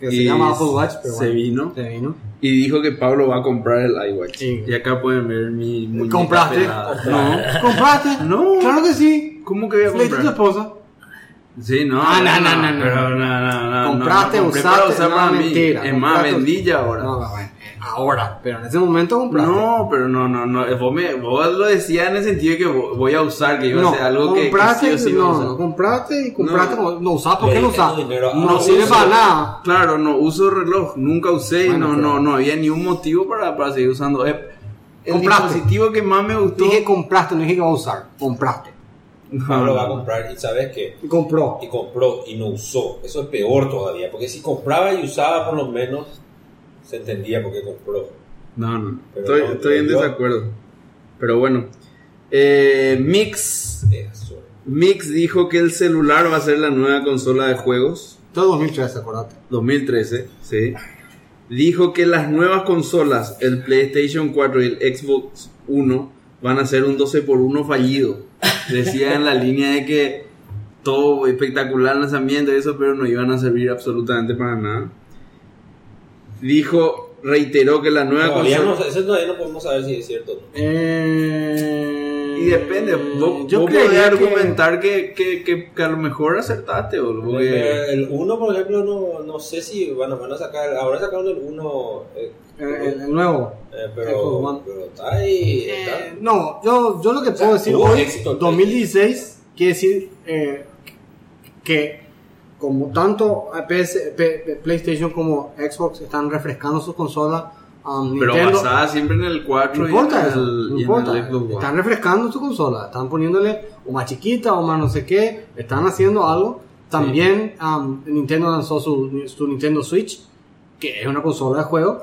que se llama Apple Watch, pero se bueno, vino. Se vino. Y dijo que Pablo va a comprar el iWatch. Sí. Y acá pueden ver mi muñeca ¿Compraste? pelada. No. ¿Compraste? No. Claro que sí. ¿Cómo que voy a Le a tu comprar? esposa. Sí, no. Ah, no, no, no, no. pero no, no, no, Compraste, no, compré usaste, para usar no, para mí. mentira. Es más, vendí ya ahora. No, no, bueno, ahora. Pero en ese momento compraste. No, pero no, no, no. eh, Vos, me, vos lo decías en el sentido de que vo- voy a usar, que iba a ser algo que, compraste, sí iba no, usar. no, compraste y compraste, No. no, lo usás, ¿por Le qué lo diste usás? No no sirve para nada. Claro, no uso reloj, nunca usé y Bueno, no, no, no había ni un motivo para, para seguir usando. Eh, El Compraste. dispositivo que más me gustó. Dije compraste, no dije que va a usar. Compraste. No, Pablo va a no, comprar y sabes qué Y compró. y compró y no usó. Eso es peor todavía, porque si compraba y usaba por lo menos se entendía por qué compró. No, no, Pero estoy, no, estoy en yo- desacuerdo. Pero bueno. Eh, Mix, Eso. Mix dijo que el celular va a ser la nueva consola de juegos. Todo 2013, acordate. 2013, sí. Dijo que las nuevas consolas, el PlayStation 4 y el Xbox 1, van a ser un 12 por 1 fallido. Decía en la línea de que todo espectacular lanzamiento y eso, pero no iban a servir absolutamente para nada. Dijo, reiteró que la nueva Todavía consola... no, eso todavía no podemos saber si es cierto o no. Eh, Y depende, vos, yo vos podés argumentar que, que, que, que a lo mejor acertaste, boludo, porque- El 1, por ejemplo, no, no sé si van a, van a sacar. Ahora sacaron el 1, eh, Eh, el, el nuevo. eh, pero, pero está ahí. Eh, Está. no, yo, yo lo que puedo sea, decir hoy, éxito el 2016, quiere decir eh, que como tanto PS, P- P- PlayStation como Xbox están refrescando sus consolas, um, pero Nintendo, basada siempre en el 4 no y importa en eso, el, no y en importa. el. Están refrescando su consola, están poniéndole o más chiquita o más no sé qué, están haciendo algo. También um, Nintendo lanzó su, su Nintendo Switch, que es una consola de juego.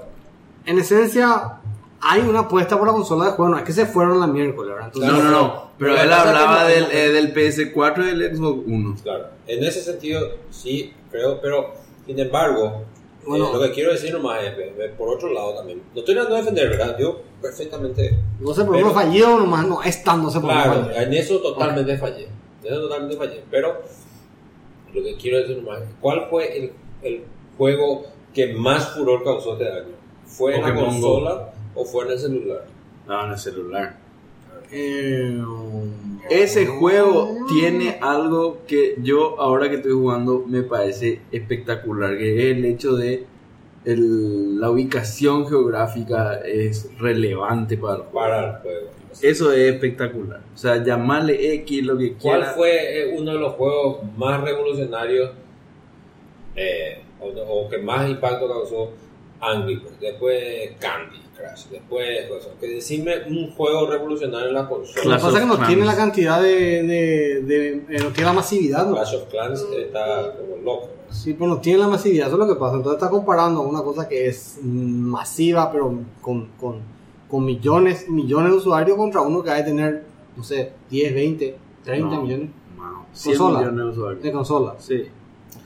En esencia, hay una apuesta por la consola de juego, no es que se fueron la miércoles, ¿verdad? Entonces, No, no, no. Pero Pero él hablaba no- del, no- eh, del PS4 y del Xbox One. Claro, en ese sentido sí, creo, pero sin embargo, Bueno. eh, lo que quiero decir nomás es, por otro lado también, no estoy tratando de defender, ¿verdad? Yo perfectamente, No sé por uno fallido nomás, no es tan, no sé por qué claro, fallido. en eso totalmente fallé, en eso totalmente fallé, pero lo que quiero decir nomás es, ¿cuál fue el, el juego que más furor causó este año? ¿Fue en la consola o fue en el celular? No, en el celular. Eh, Ese juego tiene algo que yo ahora que estoy jugando me parece espectacular, que es el hecho de el- la ubicación geográfica es relevante para el juego. Para el juego. Eso es espectacular. O sea, llamarle X lo que ¿Cuál quiera. fue eh, uno de los juegos más revolucionarios Eh, o, o que más impacto causó Angry Birds, después Candy Crush, después cosas. Que decime un juego revolucionario en la consola. Lo que pasa es que no Clash tiene la cantidad de. de, de- eh, no tiene la masividad, ¿no? Clash of Clans está como loco. Sí, pero no tiene la masividad, eso es lo que pasa. Entonces está comparando una cosa que es masiva, pero con, con, con millones, millones de usuarios contra uno que ha de tener, no sé, 10, 20, 30 No. millones Wow, 100 Consola. millones de usuarios. de consolas. Sí.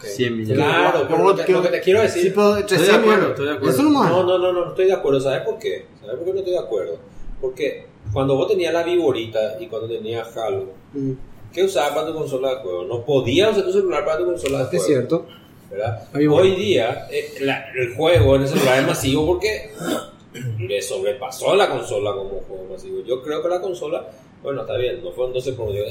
100 millones. Claro, pero lo que, lo que te quiero decir. Sí, pero Estoy de 100 acuerdo, estoy de acuerdo. No, no, no, no, no estoy de acuerdo. ¿Sabes por qué? ¿Sabes por qué no estoy de acuerdo? Porque cuando vos tenías la Viborita y cuando tenías Halo, Mm, ¿qué usabas para tu consola de juego? No podías usar tu celular para tu consola de juego. Es cierto. ¿verdad? Hoy día eh, la- el juego en el celular es masivo porque le sobrepasó a la consola como juego masivo. Yo creo que la consola, bueno, está bien, no fueron 12 por uno, digo,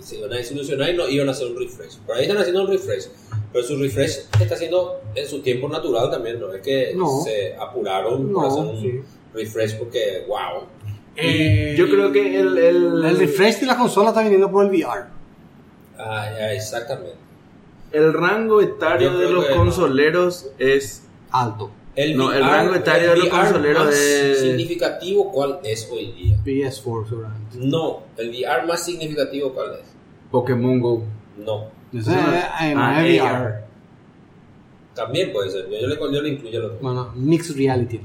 se iban a desilusionar y no iban a hacer un refresh. Pero ahí están haciendo un refresh. Pero su refresh está haciendo en su tiempo natural también, no es que No. se apuraron por No, hacer un sí. refresh porque, wow. Eh, Yo creo que el, el, El refresh de la consola está viniendo por el VR. Ah, ya, exactamente. el rango etario de los que no. consoleros es Alto. El No, el rango etario de los VR consoleros más es- significativo, ¿cuál es hoy día? PS4 seguramente. No, el VR más significativo, ¿cuál es? Pokémon Go. No, es, eh, ah. VR. también puede ser. Yo, yo le, yo le incluyo lo Bueno, mixed reality.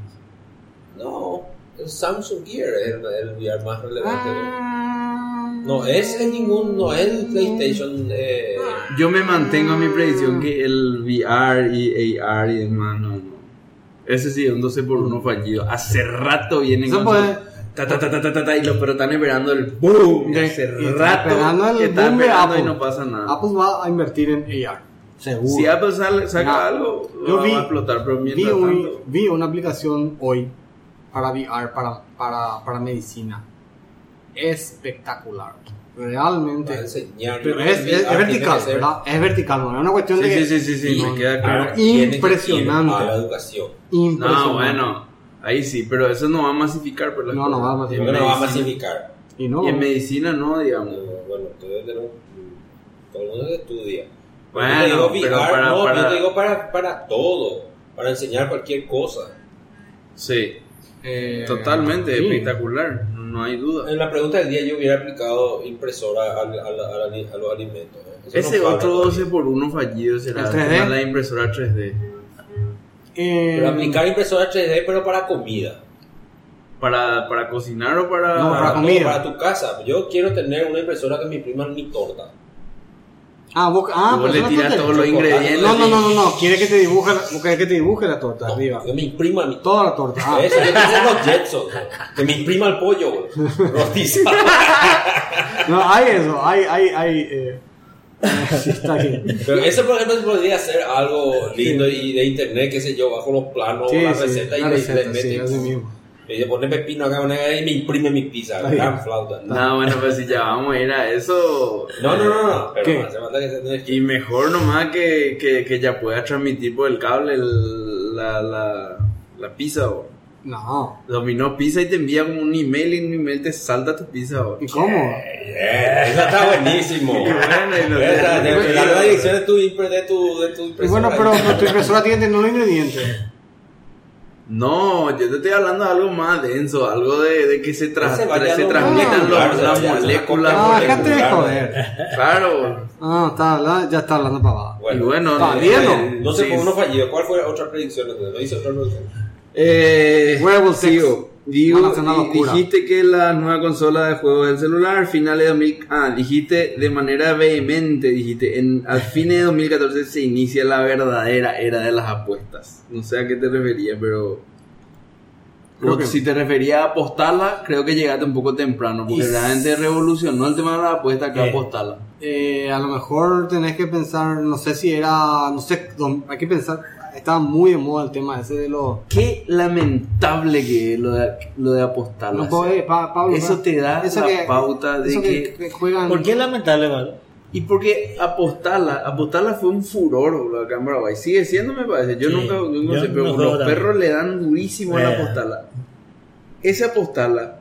No, el Samsung Gear es el, el VR más relevante. Ah. No es ningún, no es el PlayStation. Eh, Yo me mantengo en mi predicción que el VR y AR y demás, no. Ese sí, un 12 por 1 fallido. Hace rato vienen Eso con puede- su- Ta, ta, ta, ta, ta, ta, ta, y los pero están esperando el boom. Y- Hace y rato esperando el que están boom de esperando y Apple. no pasa nada. Apple va a invertir en AR. Seguro. Si Apple sale- saca Mira, algo, yo va vi- a explotar, pero vi, mientras un- tanto... vi una aplicación hoy para VR, para, para, para medicina. Espectacular. Realmente. Pero es, es- es vertical, ¿verdad? Es vertical, no es una cuestión Sí, de que. sí, sí, sí, sí, me queda claro. Impresionante. A la educación. Impresionante. No, bueno, ahí sí, pero eso no va a masificar. Por las No, no cosas. va a masificar. no va a masificar. Y no. Y en medicina no, digamos. Bueno, Todo el mundo estudia. Bueno, yo te digo pero para- no, para- yo te digo para, para todo. Para enseñar cualquier cosa. Sí, Eh, totalmente sí. espectacular, no, hay duda. En la pregunta del día yo hubiera aplicado impresora al, al- al- a los alimentos. Eso Ese no otro todavía. 12 por 1 fallido será ¿El el 3D? tema de la impresora 3D. Eh, Pero aplicar impresora 3D, pero para comida. ¿Para, para cocinar o para.? No, para comida. para tu casa. Yo quiero tener una impresora que me imprima mi torta. Ah, vos, ah, Vos le te- todos los ingredientes. No, no, no, no, no. Quiere que te dibuje, la- quiere que te dibuje la torta No, arriba. que me imprima mi Toda la torta. Ah. Eso, yo quiero hacer los Jetsons. ¿no? Que me imprima el pollo. güey. Rostizado. (laughs) No, hay eso, hay, hay, hay. Eh, sí, (laughs) está bien. Pero eso, por ejemplo, podría ser algo lindo y de internet, qué sé yo, bajo los planos, Sí, la sí, receta y la le- receta, le así mismo. Y le pone pepino acá una- y me imprime mi pizza. Está bien. Gran flauta. No, No, bueno, pues si ya vamos a ir a eso. no, no, no. Pero ¿Qué? no hace falta que se Y mejor nomás que, que, que ya pueda transmitir por el cable el- la, la, la pizza. O. No. Dominó pizza y te envía como un email y en un email te salta tu pizza. O. ¿Y cómo? Eh, Eso está buenísimo. (laughs) Y bueno, y la nueva dirección de tu, de tu, de tu Y impresora. bueno, pero, pero tu impresora tiene que tener un ingrediente. No, yo te estoy hablando de algo más denso, algo de, de que se, tra- Se vaya se transmitan las moléculas. copia Ah, déjate de joder. (laughs) Claro. Ah, está, habla- ya está hablando pavada. y bueno, eh, bien, eh, No sé sí. uno fallido. ¿Cuál fue la otra predicción? No hice otra predicción. Eh, Wearable sigo. Digo, locura. dijiste que la nueva consola de juegos del celular, finales de 2000, ah, dijiste de manera vehemente, dijiste, en, al fines de 2014 se inicia la verdadera era de las apuestas. No sé a qué te referías, pero Creo o que- si te referías a apostarla, creo que llegaste un poco temprano, porque Y- realmente revolucionó el tema de las apuestas que Eh. apostarla. Eh, a lo mejor tenés que pensar, no sé si era, no sé, hay que pensar, estaba muy de moda el tema ese de los... Qué lamentable que es lo de, lo de apostarla. No, eh, Pa- Pablo, Eso te da eso la que- pauta de que que juegan... ¿Por qué es lamentable, ¿vale? Y porque apostarla, apostarla fue un furor boludo, acá en Paraguay. Sigue siendo, me parece. Yo Sí, nunca, nunca yo sé, pero no los perros le dan durísimo a la Eh. apostarla. Ese apostarla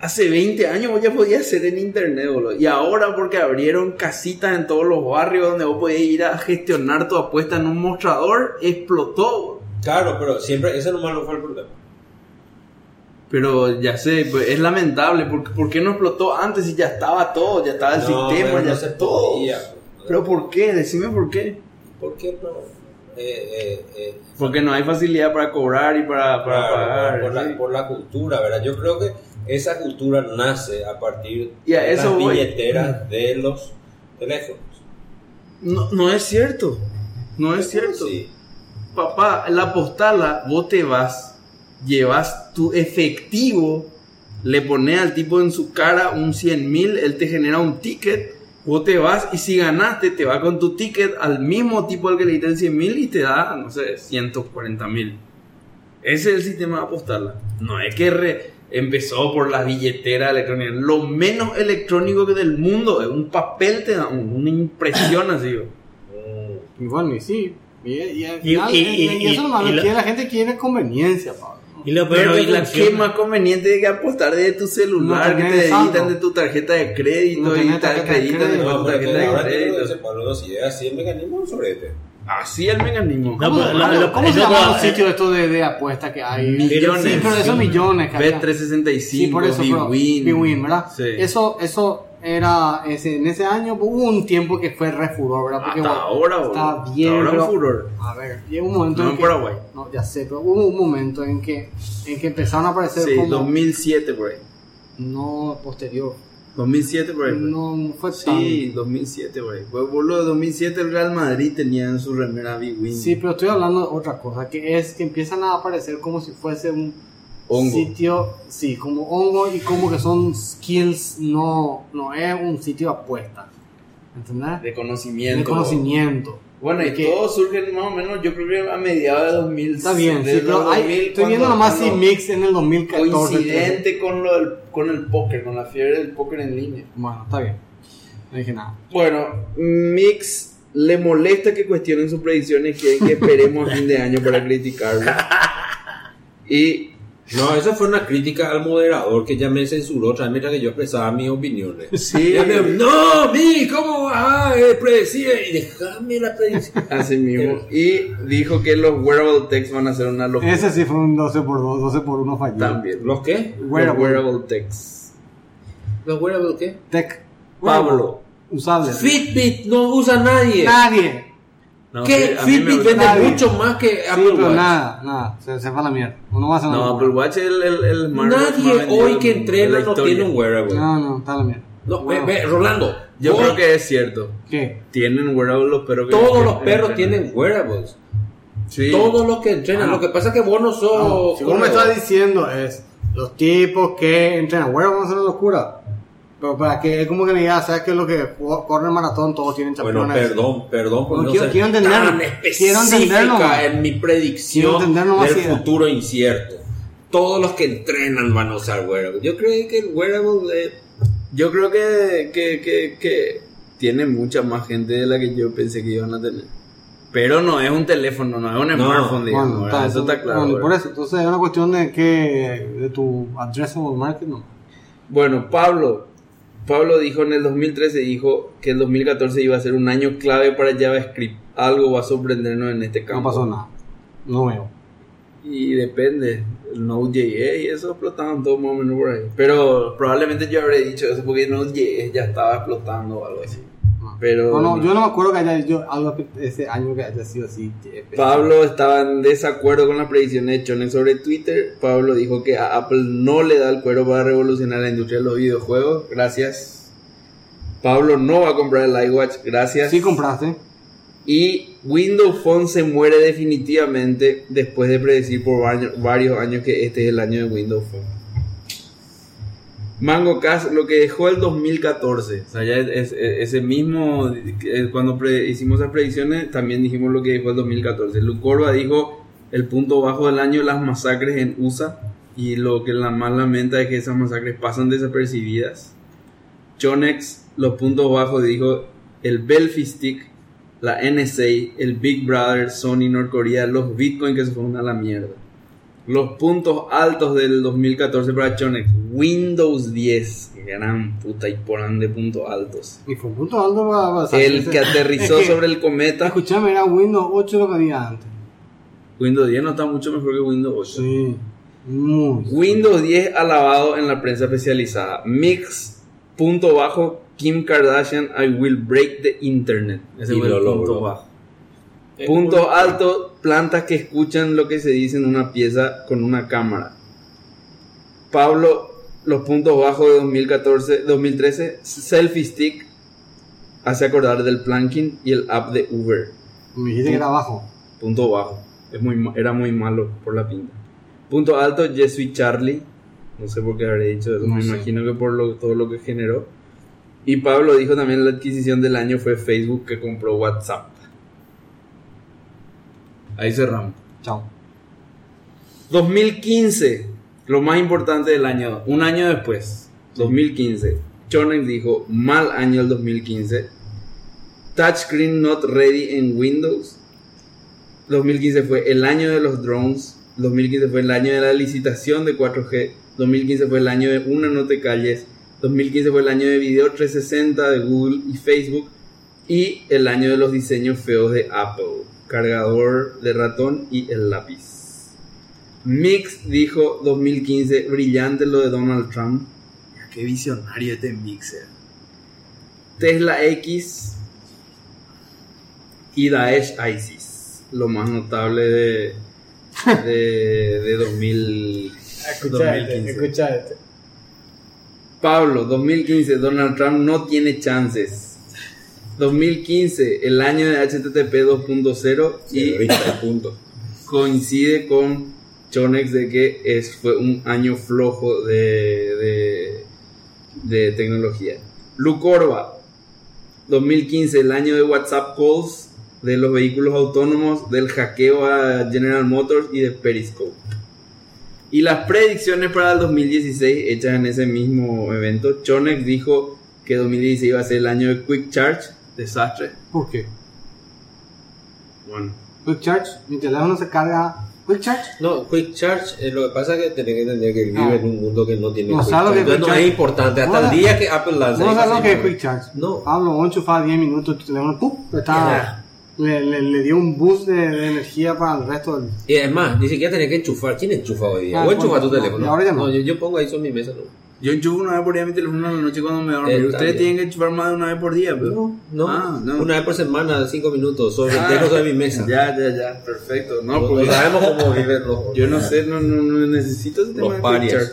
Hace 20 años vos ya podías hacer en internet, boludo. Y ahora porque abrieron casitas en todos los barrios donde vos podías ir a gestionar tu apuesta en un mostrador, explotó, boludo. Claro, pero siempre, ese nomás no fue el problema. Pero ya sé, pues, es lamentable. porque ¿Por qué no explotó antes si ya estaba todo? Ya estaba el No, sistema, ya no se todo. podía. Pero ¿por qué? Decime por qué. ¿Por qué no? Eh, eh, eh, Porque no hay facilidad para cobrar y para, para claro, pagar. por, ¿sí? la, por la cultura, ¿verdad? Yo creo que esa cultura nace a partir de las voy. billeteras de los teléfonos. No, no es cierto. No es cierto. Sí. Papá, la postala, vos te vas, llevas tu efectivo, le pones al tipo en su cara un 100 mil, él te genera un ticket, vos te vas y si ganaste, te va con tu ticket al mismo tipo al que le diste el 100 mil y te da, no sé, 140 mil. Ese es el sistema de postala. No es que re- empezó por la billetera electrónica. Lo menos electrónico que del mundo es un papel, te da un- una impresión así. Y (laughs) bueno, y sí. Y, y al Y- final, y- y, y- y eso lo la- quiere, la gente quiere conveniencia, Pablo. Y lo peor Pero es ¿y que la qué más conveniente que apostar desde tu celular, No que te debitan de tu tarjeta de crédito No y te tarjeta de acreditan de tu tarjeta que ahora de que lo crédito. dice Pablo, dos ideas, sí, el mecanismo sobre este. Así el mecanismo. No, ¿Cómo, se llaman lo- los sitios estos de, de apuestas que hay? Millones. Sí, pero esos millones que había. Bet365, Sí, por eso, pero Bwin. Bwin, ¿verdad? Sí. Eso, eso era, ese, en ese año hubo un tiempo que fue re furor, ¿verdad? Porque, Hasta bueno, ahora. Está bien, ahora pero- furor. A ver, llegó un momento No en en que... Paraguay. No, ya sé, pero hubo un momento en que, en que empezaron a aparecer Sí, como... 2007 por ahí. No, posterior. 2007 por ahí. fue. No fue tan... Sí, 2007 por ahí. Pues, boludo, 2007 el Real Madrid tenía en su remera Bwin. Sí, pero estoy hablando de otra cosa, que es que empiezan a aparecer como si fuese un Hongo. sitio, sí, como hongo y como que son skills, no, no es un sitio de apuesta. ¿Entendés? De conocimiento. De conocimiento. Bueno, y Que- todos surgen más o menos, yo creo que a mediados de 2000. Está bien, sí, pero los hay- 2000, estoy viendo nomás si Mix en el 2014. Coincidente con, lo del, con el póker, con la fiebre del póker en línea. Bueno, está bien. No dije nada. Bueno, Mix le molesta que cuestionen sus predicciones, quieren que esperemos a fin de año para criticarlo. (laughs) Y No, esa fue una crítica al moderador que ya me censuró otra vez mientras que yo expresaba mis opiniones. sí, Ya me- no, mi, ¿cómo vas a eh, predecir? Y déjame la predicción. así mismo. (laughs) Y dijo que los wearable techs van a ser una locura. Ese sí fue un 12 por 2, 12 por 1 falló. También. ¿Los qué? Los Wearable. wearable techs. ¿Los wearable qué? Tech. Pablo. Usable. Fitbit no usa nadie. Nadie. No, me Fitbit vende mucho más que Sí, Apple pero Watch. nada, nada. Se, se fue a la mierda. Uno va a hacer una No. Apple Watch es el, el, el Nadie hoy que entrena no tiene un wearable. No, No, no, está la mierda. ve, Bueno, ve, Rolando. Yo creo que es cierto. ¿Qué? Tienen wearables, pero que todos que los perros tienen wearables. Sí. Todos los que entrenan. Ah. Lo que pasa es que vos no sos. No, si vos me estás diciendo es los tipos que entrenan, a hacer una locura. Pero para que es como que me diga, ¿sabes qué es lo que jugó- corren maratón? Todos tienen Bueno, chaperones. perdón, perdón por No, no, quiero- ser quiero entenderlo. tan Quiero entenderlo. en mi predicción del futuro incierto. Todos los que entrenan van a usar wearable. Yo creo que el wearable eh, Yo creo que, que, que, que tiene mucha más gente de la que yo pensé que iban a tener. Pero no es un teléfono, no es un No, smartphone, digamos. Bueno, eso está claro. bueno, por eso, entonces es una cuestión de que de tu addressable market, no. Bueno, Pablo. Pablo dijo en el 2013, dijo que el 2014 iba a ser un año clave para JavaScript. Algo va a sorprendernos en este campo. No pasó nada. No veo. Y depende. El Node.js y eso explotaban todo más o menos por ahí. Pero probablemente yo habré dicho eso porque Node.js ya estaba explotando o algo así. Pero No, no, yo no me acuerdo que haya yo algo ese año que haya sido así. Pablo estaba en desacuerdo con las predicciones de Chonen sobre Twitter. Pablo dijo que a Apple no le da el cuero para revolucionar la industria de los videojuegos. Gracias. Pablo no va a comprar el iWatch. Gracias. Sí compraste. Y Windows Phone se muere definitivamente después de predecir por vari- varios años que este es el año de Windows Phone. Mango Cast, lo que dejó el 2014, o sea, ya es, es- es- ese mismo, eh, cuando pre- hicimos las predicciones, también dijimos lo que dejó el 2014. Luke Corba dijo el punto bajo del año, las masacres en USA, y lo que la más lamenta es que esas masacres pasan desapercibidas. Chonex, los puntos bajos, dijo el Belfi Stick, la NSA, el Big Brother, Sony, Norcorea, los Bitcoin que se fueron a la mierda. Los puntos altos del 2014 para Chonex. Windows 10. Gran puta y poran de puntos altos. Y fue un punto alto para pasar. El que aterrizó Es que, sobre el cometa. Escuchame, era Windows 8 lo que había antes. Windows 10 no está mucho mejor que Windows 8. Sí. Muy. Windows 10 alabado en la prensa especializada. Mix, punto bajo, Kim Kardashian, I will break the internet. Ese Y fue el lo punto bajo. Punto alto, plantas que escuchan lo que se dice en una pieza con una cámara. Pablo, los puntos bajos de 2014, 2013, selfie stick, hace acordar del planking y el app de Uber. Me dijiste que era abajo. Punto bajo. Es muy, era muy malo por la pinta. Punto alto, Sweet Charlie. No sé por qué habré dicho eso. No Me sé. imagino que por lo- todo lo que generó. Y Pablo dijo también la adquisición del año fue Facebook que compró WhatsApp. Ahí cerramos. Chao. 2015, lo más importante del año, un año después, 2015, Chonex dijo, mal año el 2015, touchscreen not ready en Windows, 2015 fue el año de los drones, 2015 fue el año de la licitación de 4G, 2015 fue el año de una no te calles, 2015 fue el año de video 360 de Google y Facebook y el año de los diseños feos de Apple, cargador de ratón y el lápiz. Mix dijo 2015, brillante lo de Donald Trump. Qué visionario este Mixer. Tesla X y Daesh ISIS. Lo más notable de, de, de 2000, 2015. escuchate. Pablo, 2015, Donald Trump no tiene chances. 2015, el año de HTTP 2.0 y punto. coincide con Chonex de que es, fue un año flojo de, de, de tecnología. Lucorba, 2015, el año de WhatsApp calls, de los vehículos autónomos, del hackeo a General Motors y de Periscope. Y las predicciones para el 2016 hechas en ese mismo evento, Chonex dijo que 2016 iba a ser el año de Quick Charge, desastre. ¿Por qué? Bueno, Quick Charge, mi teléfono se carga. Quick Charge. No, Quick Charge, eh, lo que pasa es que tenés que entender que vive Ah. en un mundo que no tiene No Quick que Charge. es Entonces Quick no Charge. es importante. Hasta No, el día que Apple lance. No sabes a lo que es Quick Charge. No. Pablo, vos enchufás 10 minutos tu teléfono, ¡pum! Está, le, le, le dio un boost de, de energía para el resto del. Y además, ni siquiera tenés que enchufar. ¿Quién enchufa hoy día? Ah, Vos enchufas tu no, teléfono. y ahora ya no. yo, yo pongo ahí sobre mi mesa. No, Yo enchufo una vez por día mi teléfono en la noche cuando me duermo. Eh, Ustedes también. tienen que enchufar más de una vez por día, pero. no, no. Ah, no. Una vez por semana, cinco minutos. Sobre Ah, tengo sobre mi mesa. Ya, ya, ya, perfecto. No, porque no sabemos (laughs) cómo viven los. yo no sé, no, no, no necesito ese tema Los de.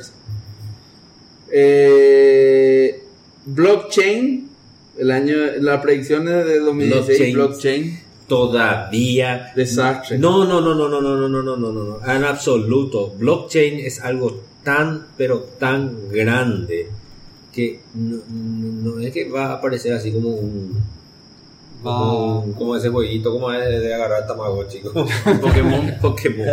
Eh, blockchain, el año, las predicciones de 2016, Blockchain. blockchain, Todavía. desastre. No, no, no, no, no, no, no, no, no, no, no. En absoluto. Blockchain es algo tan, pero tan grande que no, es que va a aparecer así como un. Como, como ese jueguito, como es de agarrar Tamagotchi, como (laughs) Pokémon, Pokémon.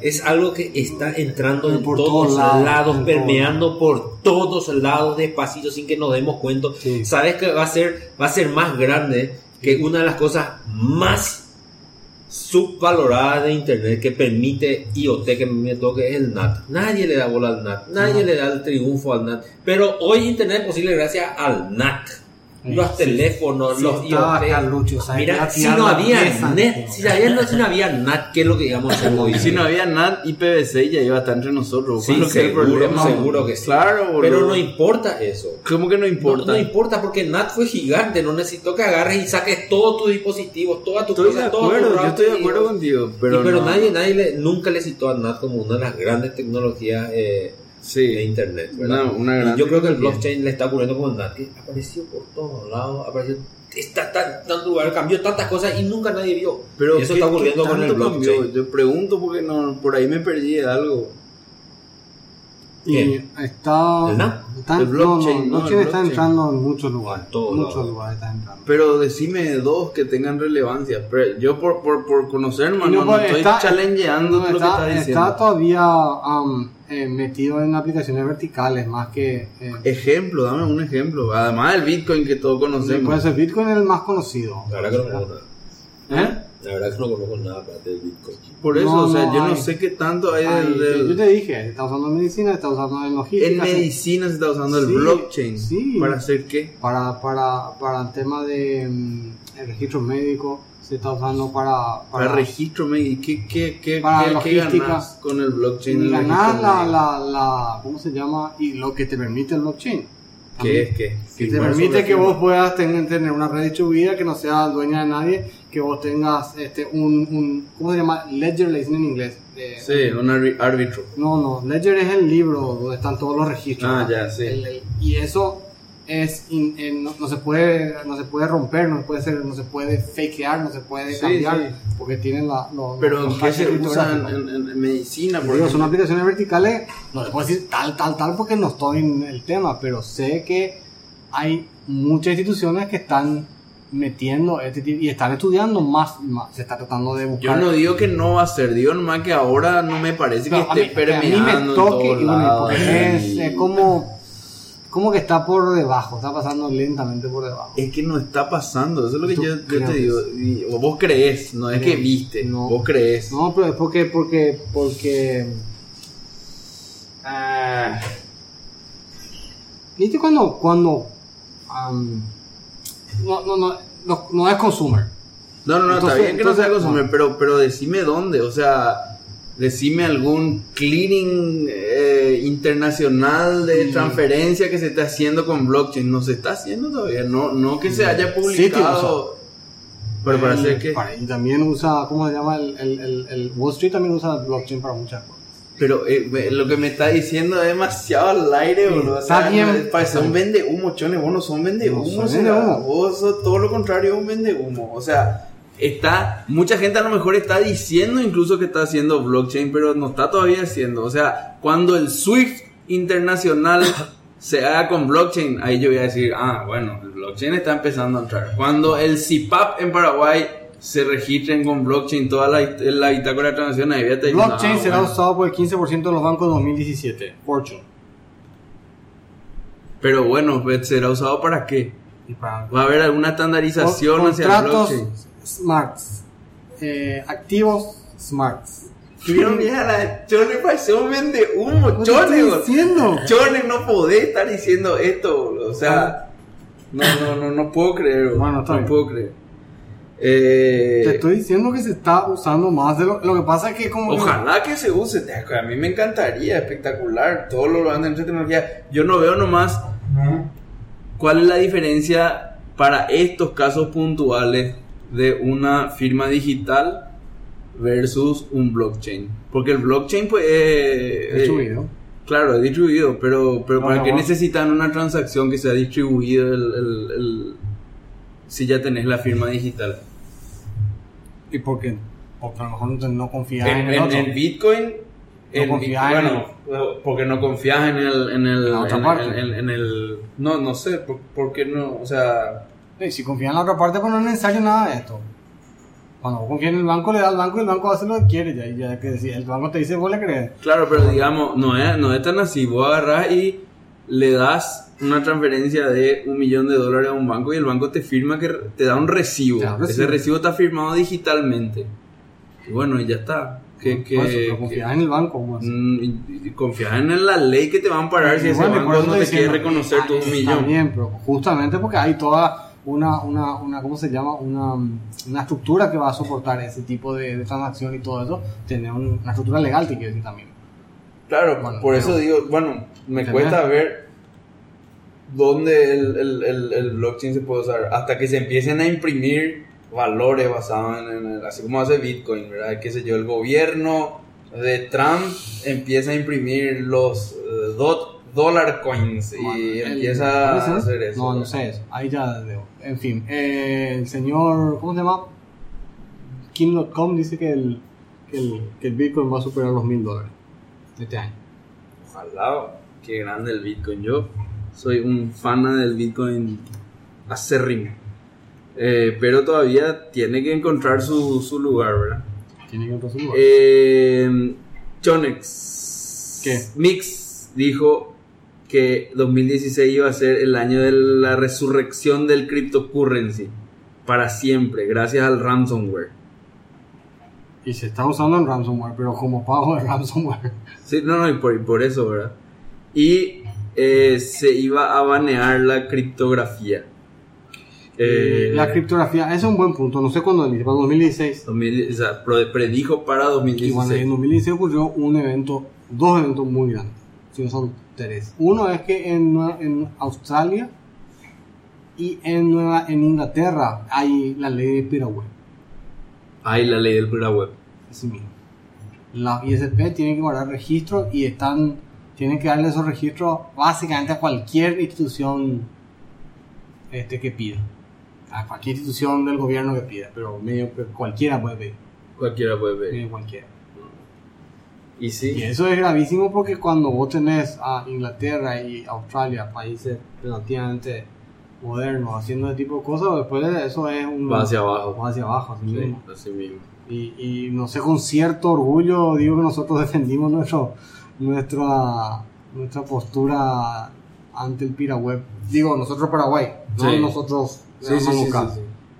Es algo que está entrando en Por todos todos lados, lados, por permeando por todos lados despacito sin que nos demos cuenta. Sí. Sabes que va a ser, va a ser más grande que una de las cosas más subvaloradas de internet que permite IoT que me toque es el NAT. Nadie le da bola al NAT, nadie No. le da el triunfo al NAT. Pero hoy internet es posible gracias al NAT. Los teléfonos, Sí, los. Carlucho, o sea, Mira, si no había net, ¿no? si había, no, si no había NAT, ¿qué es lo que hoy? Y (laughs) si no había NAT y PVC ya iba a estar entre nosotros. Sí, ¿Cuál es el seguro, problema? seguro que sí. Claro, boludo. Pero no importa eso. ¿Cómo que no importa? No, no importa porque NAT fue gigante, no necesito que agarres y saques todos tus dispositivos, todas tus Estoy de cosas, tus acuerdo, yo estoy de acuerdo contigo. Y- Pero, Pero, no. nadie, nadie le- nunca le citó a NAT como una de las grandes tecnologías eh, de Sí, Internet. ¿verdad? una, una gran Y yo creo que el blockchain le está ocurriendo como NAT, que apareció por todos lados, apareció, está tan, tan lugar, cambió tantas cosas y nunca nadie vio. Pero y eso ¿qué- está ocurriendo con el tanto blockchain. cambió? Yo pregunto porque no, por ahí me perdí de algo. Y ¿Qué? está. ¿El está El blockchain, no, no, no, el está blockchain. entrando en muchos lugares. En todos muchos lugares está entrando. Pero decime dos que tengan relevancia. Pero yo por, por, por conocer, Y hermano, no, pues, estoy está- challengeando no, lo que está, diciendo. está todavía am, eh, metido en aplicaciones verticales más que. eh, Ejemplo, dame un ejemplo. Además del Bitcoin que todos puede conocemos. ser Bitcoin el más conocido. La verdad que no me gusta. ¿Eh? La verdad que no conozco nada aparte del Bitcoin. Por eso, No, o sea, no yo no hay. sé qué tanto hay Ay, del... del- Yo te dije, se está usando en medicina, se está usando en logística. en medicina se está usando el Sí, blockchain. sí. ¿Para hacer qué? Para, para, para el tema de mm, el registro médico, se está usando para... Para, registro médico. ¿Qué, qué, qué, Para qué- logística. con el blockchain? Y registro la, la, la, ¿cómo se llama? Y lo que te permite el blockchain. ¿Qué es qué? Que te permite que vos puedas tener, tener una red distribuida que no sea dueña de nadie, que vos tengas este, un, un ¿cómo se llama? Ledger le dicen en inglés. Eh, Sí, un árbitro. No, no, Ledger es el libro donde están todos los registros. Ah, ¿verdad? ya, sí. El- el- y eso es in- en- no, no se puede no se puede romper, no se puede ser, no se puede fakear, no se puede Sí, cambiar sí. porque tienen la los, Pero los ¿en qué se usa en, en- en- medicina? Por Digo, son aplicaciones verticales, no les puedo decir tal, tal, tal porque no estoy en el tema, pero sé que hay muchas instituciones que están metiendo este tipo y están estudiando más, más. se está tratando de Yo buscar. no digo que no va a ser, digo nomás que ahora no me parece que Pero a esté mí- que a mí permeando me en toque y bueno, porque es, Y- es como, como que está por debajo, está pasando lentamente por debajo. Es que no está pasando, eso es lo que yo, te digo. Y- o vos crees, no es que viste, No. vos crees. No, pero es porque, porque, porque. ah, ¿Viste cuando, cuando, am, no, no, no, no, no es consumer? No, no, no, Entonces- está bien que no sea no. pero, pero decime dónde, o sea, decime algún clearing eh, internacional de transferencia que se esté haciendo con blockchain. No se está haciendo todavía, no, no que se haya publicado. Pero para hacer que... Y también usa, ¿cómo se llama? El, el, el, el Wall Street también usa blockchain para muchas cosas. Pero eh, lo que me está diciendo es demasiado al aire, boludo. O está sea, bien. un vende humo, chones. Vos no son vende No humo, soy vendehumo. Vos sos todo lo contrario, un vende humo. O sea, está. Mucha gente a lo mejor está diciendo incluso que está haciendo blockchain, pero no está todavía haciendo. O sea, cuando el Swift internacional (coughs) se haga con blockchain, ahí yo voy a decir, ah, bueno, el blockchain está empezando a entrar. Cuando el CIPAP en Paraguay se registren con blockchain, toda la, la bitácora de transacción, ahí voy a Blockchain ah, será bueno. usado por el 15% de los bancos en 2017. Fortune. Pero bueno, pues, ¿será usado para qué? Y para ¿Va a haber alguna estandarización hacia el blockchain? Smarts. Eh, activos smarts. Pero mira, la Chone parece un vende humo, ¿Qué Chone, diciendo? Chone, no podés estar diciendo esto, boludo. O sea, no, no, no, no puedo creer. Bueno, no bien. puedo creer. Eh, Te estoy diciendo que se está usando más de lo, lo que pasa es que como Ojalá que se use, a mí me encantaría, espectacular, todo lo van tecnología. Yo no veo nomás cuál es la diferencia para estos casos puntuales de una firma digital versus un blockchain. Porque el blockchain, pues, eh, es eh, distribuido. claro, es distribuido, pero, pero No, ¿para no, qué no. necesitan una transacción que sea distribuido el, el- el- si ya tenés la firma digital? ¿Y por qué? Porque a lo mejor no, confías en, en, el en- otro. en Bitcoin No en confías en bueno porque no confías en el en En en- no no sé por, por qué no o sea Si confías en la otra parte, pues no es necesario nada de esto. Cuando vos confías en el banco, le das al banco y el banco hace lo que quiere. Ya, ya que si el banco te dice, vos le crees. claro pero digamos no es no es tan así vos agarras y le das una transferencia de un millón de dólares a un banco y el banco te firma que te da un recibo, ese recibo. está firmado digitalmente y bueno y ya está que, que, eso, pero que- confías en el banco. Mm, confías en la ley que te van a parar si ese bueno, banco no te quiere reconocer ah, tu un millón bien, pero justamente porque hay toda una, una, una ¿cómo se llama? Una, una estructura que va a soportar ese tipo de, de transacción y todo eso. Tener un- una estructura legal, te quiero decir también. Claro, Bueno, por eso digo, bueno, me ¿Entendés? cuesta ver dónde el, el- el- el blockchain se puede usar. Hasta que se empiecen a imprimir valores basados en, así como hace Bitcoin, ¿verdad? Qué sé yo, el gobierno de Trump empieza a imprimir los eh, dot, dollar coins y el- empieza a hacer eso. No, no sé eso. Ahí ya veo. En fin, eh, el señor, ¿cómo se llama? Kim.com dice que el, que, el, que el Bitcoin va a superar los mil dólares este año. Ojalá, qué grande el Bitcoin. Yo soy un fan del Bitcoin acérrimo. Eh, pero todavía tiene que encontrar su, su lugar, ¿verdad? Tiene que entrar su lugar. Eh, Chonex ¿Qué? Mix dijo que 2016 iba a ser el año de la resurrección del cryptocurrency para siempre, gracias al ransomware. Y se está usando en ransomware, pero como pago de ransomware. Sí, no, no, y por, y por eso, ¿verdad? Y eh, se iba a banear la criptografía. Eh, la criptografía, ese es un buen punto. No sé cuándo para 2016. 2000 o sea, predijo para Y bueno, 2016. en 2016 ocurrió un evento, dos eventos muy grandes. Si no son tres. Uno es que en, Australia y en, Nueva, en Inglaterra hay la ley de Piraway. Hay la ley del web. Así mismo. Las ISP tienen que guardar registros y están tienen que darle esos registros básicamente a cualquier institución este, que pida. A cualquier institución del gobierno que pida, pero medio que cualquiera puede pedir. Cualquiera puede ver. medio cualquiera. Y Y sí, eso es gravísimo porque cuando vos tenés a Inglaterra y Australia, países relativamente modernos, haciendo ese tipo de cosas, después de eso es un... va hacia abajo. va hacia abajo, así Sí, mismo. así mismo. Y, y no sé, con cierto orgullo digo que nosotros (laughs) defendimos nuestro, nuestra, nuestra postura ante el Piraweb. Digo, nosotros Paraguay, no Sí. nosotros Sí, sí.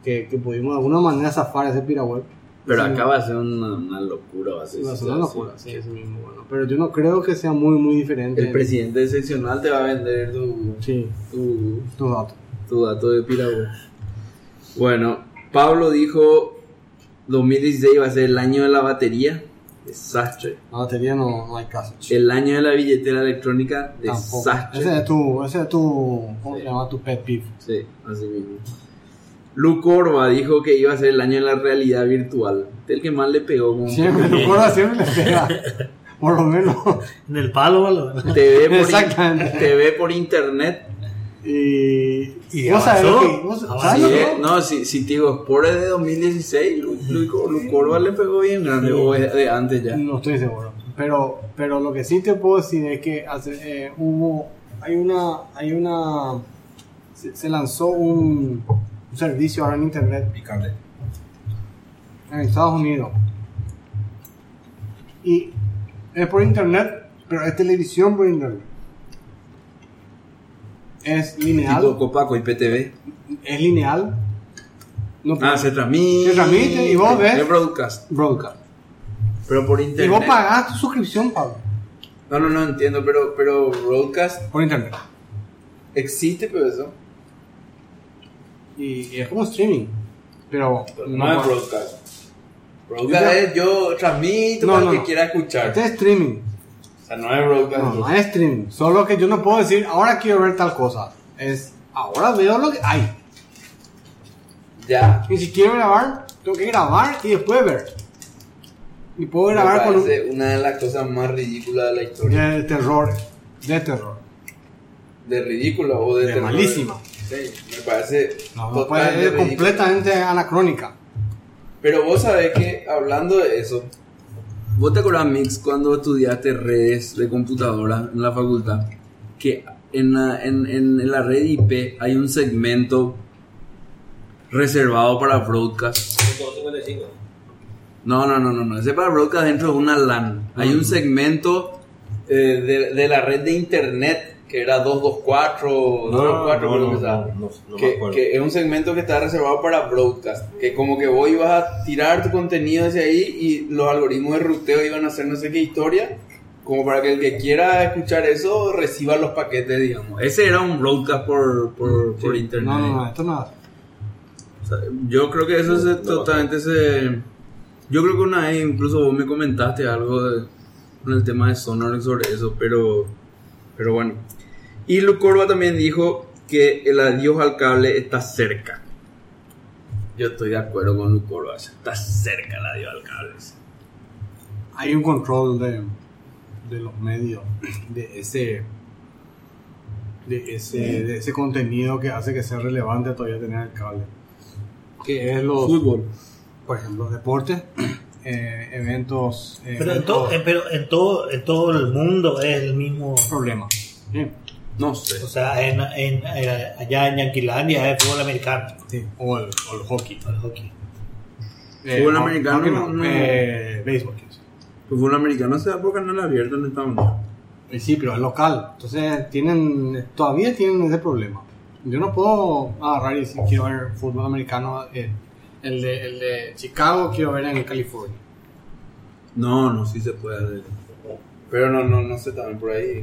Que, que pudimos de alguna manera zafar ese Piraweb. Pero Sí, acá va a ser una, una locura. Va a ser, va a ser sí, una locura, sí, eso mismo, bueno. Pero yo no creo que sea muy, muy diferente. El presidente excepcional te va a vender tu, Sí, tu, tus datos. tu dato de Piragüe. Bueno, Pablo dijo 2016 va a ser el año de la batería. Desastre. La batería no, no hay caso. El año de la billetera electrónica. Tampoco. Desastre. Ese es tu, ese es tu, ¿cómo Sí. se llama? Tu pet peeve. Sí, así mismo. Lu Corva dijo que iba a ser el año de la realidad virtual. El que más le pegó con Siempre, lo corro siempre le pega. Por lo menos. En el palo, boludo. TV por, Exactamente. TV por internet. Y, Y vos sabés avanzó. lo que. vos- Avanzó. ¿sabes Sí, lo que- no, si, si te digo, Sport es de 2016, Lu, Lu- Lu Corva le pegó bien grande, o es de antes ya. No estoy seguro. Pero, pero lo que sí te puedo decir es que hace, eh, hubo. Hay una. Hay una. Se, se lanzó un, un servicio ahora en internet Picante. en Estados Unidos. Y es por internet, pero es televisión por internet. Es lineal. Tipo Copaco y PTV. Es lineal. No Ah, se transmite. Se transmite y vos ves. Es broadcast. broadcast. Pero por Y internet. vos pagás tu suscripción, Pablo. No, no, no entiendo, pero, pero broadcast Por internet. existe, pero eso. Y, es como streaming. Pero No es broadcast. Broadcast es yo transmito No, para no, que quiera escuchar. Este es streaming. O sea, no es broadcast. No, no es streaming. Solo que yo no puedo decir, ahora quiero ver tal cosa. Es, ahora veo lo que hay. Ya. Y si quiero grabar, tengo que grabar y después ver. Y puedo grabar con un... una de las cosas más ridículas de la historia. De terror. De terror. De ridícula o de, De terror. malísima. Sí, me parece No, no totalmente puede- es ridículo. completamente anacrónica. Pero vos sabés que, hablando de eso, ¿vos te acordás, Mix, cuando estudiaste redes de computadora en la facultad? Que en la, en, en- la red IP hay un segmento reservado para broadcast. 155. No, no, no, no, no. Ese para broadcast dentro de una LAN. Hay un segmento eh, de, de la red de internet que era 224, 224 creo que estaba. no, no que, acuerdo. que es un segmento que está reservado para broadcast. Que como que vos ibas a tirar tu contenido hacia ahí y los algoritmos de ruteo iban a hacer no sé qué historia. Como para que el que quiera escuchar eso reciba los paquetes, digamos. Ese era un broadcast por, por, por internet. No, no, no, esto no. O sea, yo creo que eso se, totalmente se... Yo creo que una vez incluso vos me comentaste algo de- con el tema de Sonor sobre eso, pero, pero bueno. Y Lu Corva también dijo que el adiós al cable está cerca. Yo estoy de acuerdo con Lu Corva, está cerca el adiós al cable. Hay un control de, de los medios, de ese, de ese, de ese contenido que hace que sea relevante todavía tener el cable. Que es los, Fútbol. por ejemplo, deportes, (clears throat) eh, eventos, eh, Pero en, eventos- to- en- pero en todo, en todo el mundo es el mismo. problema. Sí, No sé. O sea, en, en- eh, allá en Yanquilandia es fútbol americano. sí. O, el, o el hockey. el hockey. Fútbol no, americano, no, no. eh, béisbol. El fútbol americano se da por canal abierto en Estados Unidos. Eh, Sí, pero es local. Entonces tienen, todavía tienen ese problema. Yo no puedo agarrar y decir quiero ver fútbol americano, eh, el, de, el de Chicago quiero ver en California. No, no, sí se puede hacer. Pero no, no, no sé también por ahí.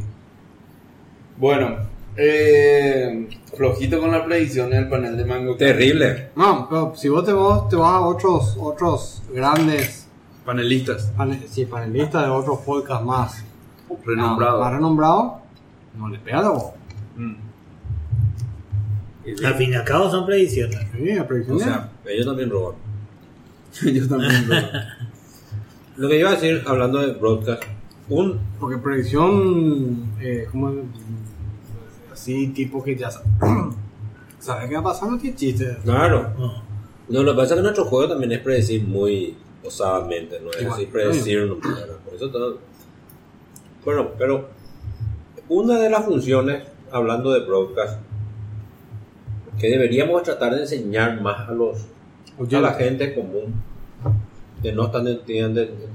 Bueno, eh, flojito con la predicción en el panel de Mango. Terrible. No, pero si vos te, vos te vas a otros, otros grandes Panelistas pane- sí, panelistas de otros podcasts más renombrados. más renombrados, no le pega a vos. Mm. Al fin y al cabo son predicciones. Sí, O sea, ellos también roban. Yo (laughs) también. (laughs) bro. Lo que iba a decir, hablando de broadcast, un Porque predicción, eh, como así, tipo que ya sa- (clears throat) sabe qué va no tiene chiste. Claro. No. No, lo que pasa es que nuestro juego también es predecir muy osadamente, no es así predecir. no, claro, por eso todo- Bueno, pero una de las funciones, hablando de broadcast, que deberíamos tratar de enseñar más a los a la gente común que no están en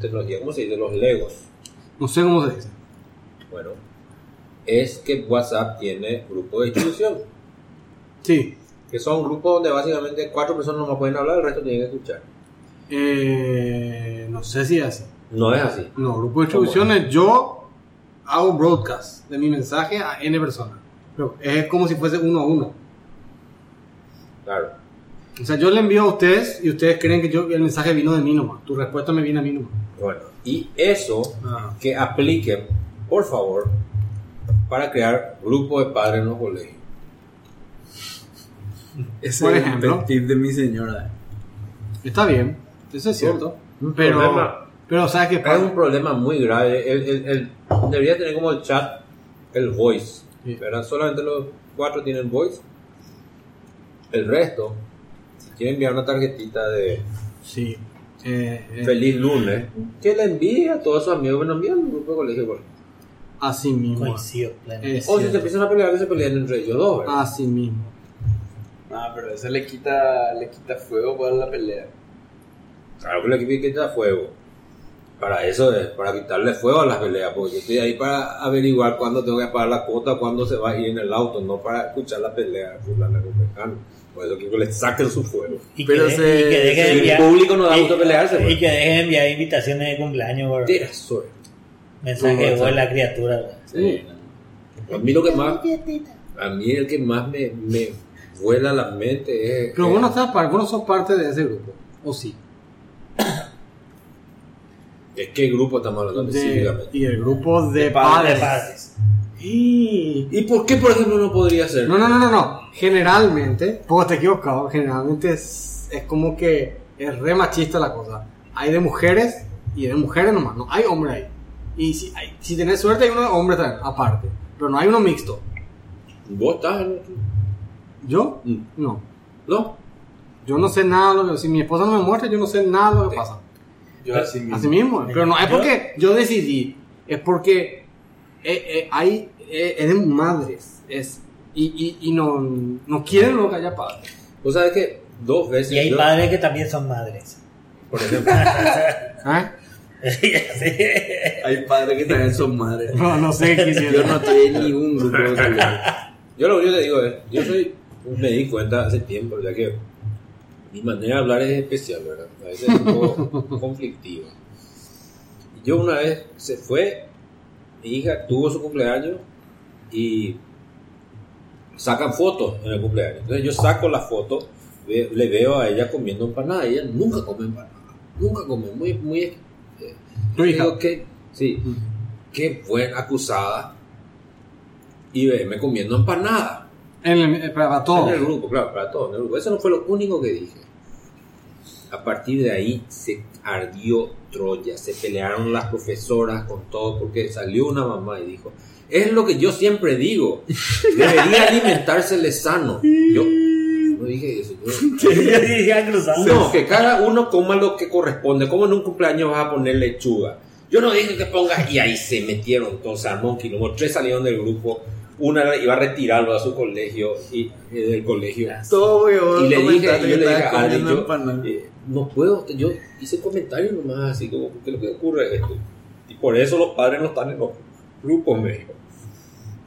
tecnología, ¿cómo se dice? Los legos. No sé cómo se dice. Bueno, es que WhatsApp tiene grupo de distribución, Sí. que son grupos donde básicamente cuatro personas no pueden hablar, el resto tienen que escuchar. Eh, no sé si es así. No es así. No, grupo de distribuciones, yo hago broadcast de mi mensaje a N personas. Pero es como si fuese uno a uno. Claro. O sea, yo le envío a ustedes y ustedes creen que yo, el mensaje vino de mí nomás. Tu respuesta me viene a mí nomás. Bueno, y eso Ah. que apliquen, por favor, para crear grupos de padres en los colegios. Ese Por es el ejemplo. peeve de mi señora. Está bien, eso es cierto. Un Pero, problema. pero ¿sabes qué Es pasa? un problema muy grave. El, el- el- debería tener como el chat, el voice. Sí. ¿verdad? Solamente los cuatro tienen voice. El resto, si quieren enviar una tarjetita de Sí. Eh, eh, feliz lunes, que le envíe a todos sus amigos que nos envían un grupo de colegio. Así mismo. Coincido plenamente. Es O si se cierto. empiezan a pelear, que se peleen entre ellos dos. ¿verdad? Así mismo. Ah, pero eso le quita, le quita fuego para la pelea. Claro que le quita fuego. Para eso es, para quitarle fuego a las peleas, porque yo estoy ahí para averiguar cuándo tengo que pagar la cuota, cuándo se va a ir en el auto, no para escuchar la pelea de fulano con mecano. Por eso quiero que le saquen su fuego. Y Pero que, se- y que deje de si el enviar, público no da y- gusto pelearse, y pues. que deje de enviar invitaciones de cumpleaños por Tira suerte. Mensaje de la criatura. Sí. A mí lo que más, a mí el que más me, me vuela la mente es... Pero vos no, estás, vos no sos parte de ese grupo. ¿O sí? ¿De qué grupo estamos hablando De- específicamente? y el grupo de, De padres. padres. Y- ¿Y por qué, por ejemplo, no podría ser? No, no, no, no, no. Generalmente, porque te he equivocado, generalmente es, es como que es re machista la cosa. Hay de mujeres y de mujeres nomás, no hay hombre ahí. Y si, hay, si tenés suerte hay uno de hombre también, aparte. Pero no hay uno mixto. ¿Vos estás en... ¿Yo? Mm. No. ¿No? Yo no sé nada de lo que... Si mi esposa no me muestra, yo no sé nada de lo que pasa. Yo así mismo. Así mismo. Pero no es porque yo decidí. Es porque eh, eh, hay... eh, es de madres. Es, y, y, y no, no quieren lo que haya padres. Vos sabés que dos veces... Y hay yo- padres que también son madres. Por ejemplo... ¿Eh? (laughs) (laughs) Hay padres que también son madres. No, no sé (laughs) Yo no estoy en ningún grupo de. Yo lo único que te digo es, yo soy, me di cuenta hace tiempo, ya que mi manera de hablar es especial, ¿verdad? A veces es un poco (laughs) conflictiva. Yo una vez se fue, mi hija tuvo su cumpleaños y sacan fotos en el cumpleaños. Entonces yo saco la foto, le veo a ella comiendo empanada, ella nunca come empanada, nunca come, muy, muy... Tu hija. digo que, sí, buena acusada. Y verme comiendo empanada. En el, eh, para todos. En el grupo, claro, para todos. en el grupo. Eso no fue lo único que dije. A partir de ahí se ardió Troya, se pelearon las profesoras con todo, porque salió una mamá y dijo, es lo que yo siempre digo, debería alimentársele sano. Yo no dije eso. yo- (laughs) cruzado. no, que cada uno coma lo que corresponde. Como en un cumpleaños vas a poner lechuga. Yo no dije que pongas. Y ahí se metieron. Entonces armó un quilombo. Tres salieron del grupo. Una iba a retirarlo a su colegio. Y eh, del colegio. Todo, Y le dije, y yo le dije a yo, eh, no puedo, yo hice comentarios nomás así como, ¿qué es lo que ocurre esto? Y por eso los padres no están en los grupos, me dijo.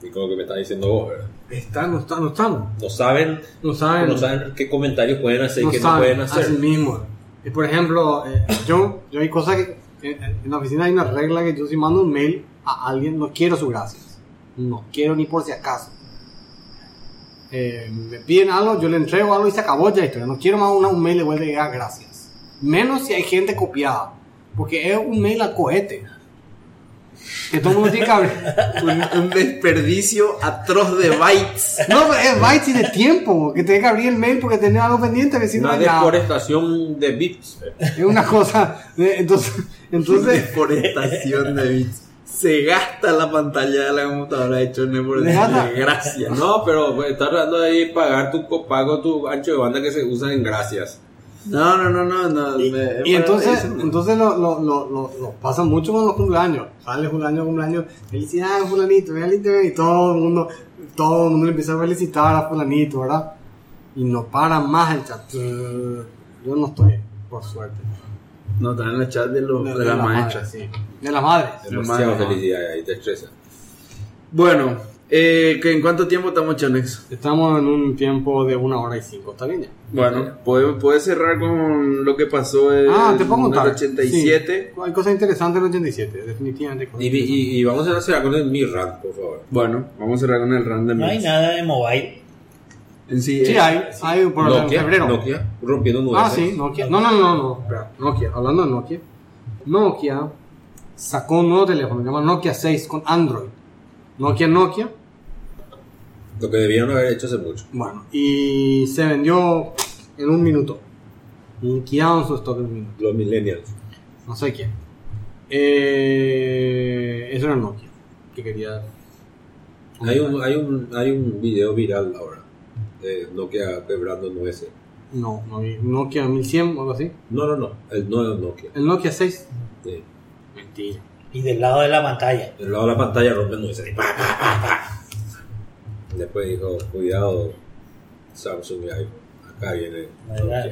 Y como que me está diciendo vos, ¿verdad? Están, no están, no están. No saben, No saben. no saben qué comentarios pueden hacer y no qué no saben, pueden hacer. Así mismo. Y por ejemplo, eh, yo, yo hay cosas que en, en la oficina hay una regla que yo si mando un mail a alguien, no quiero sus gracias. No quiero ni por si acaso. Eh, me piden algo, yo le entrego algo y se acabó ya la historia. No quiero más una- un mail de vuelta diga gracias. Menos si hay gente copiada. Porque es un mail al cohete. Que todo el mundo tiene abrir. Un, un desperdicio atroz de bytes. No, es bytes y de tiempo. Que tenés que abrir el mail porque tenés algo pendiente que si no Una hay nada. deforestación de bits. Es una cosa. de- Entonces, entonces Deforestación de bits. Se gasta la pantalla de la computadora hecho en por. Gracias. No, pero pues, estás tratando de ahí pagar tu copago, tu ancho de banda que se usa en gracias. No, no, no, no. no Y, me- y entonces, eso, entonces lo, lo, lo, lo, lo pasa mucho con los cumpleaños. Sale cumpleaños, cumpleaños, felicidades fulanito, fulanito, y todo el mundo, todo el mundo le empieza a felicitar a fulanito, ¿verdad? Y no para más el chat. Yo no estoy, por suerte. No, está en el chat de, los, de, de la, la maestra. madre, sí. De las madres. Demasiada madre. felicidad ahí, te estresa. Bueno, eh, ¿que ¿en cuánto tiempo estamos, Chonex? Estamos en un tiempo de una hora y cinco, ¿está bien ya? Bueno, ¿puedes puede cerrar con lo que pasó en, Ah, te en contar. el 87. Sí. Hay cosas interesantes en el 87, definitivamente. cosas Y, interesantes. y, y vamos a cerrar con el Mi Rant, por favor. Bueno, vamos a cerrar con el random. No hay nada de mobile. En sí, Sí, eh, hay, hay por ejemplo, en Nokia, febrero. Nokia, rompiendo nubes. Ah, sí, Nokia. No, no, no, no, Nokia, hablando de Nokia. Nokia sacó un nuevo teléfono, se llama Nokia 6 con Android. Nokia Nokia, Lo que debieron haber hecho hace mucho. bueno, y se vendió en un minuto. Liquidaron su stock en un minuto. Los millennials. No sé quién. Eh, eso era Nokia, que quería... Hay un, hay, un, hay un video viral ahora de Nokia quebrando nueces. No, no. Nokia 1100 o algo así. No, no, no. El nuevo Nokia. El Nokia 6. Sí. Mentira. Y del lado de la pantalla. Del lado de la pantalla rompe nueces. y pa, pa, pa, pa. Después dijo, cuidado, Samsung y iPhone. Acá viene verdad.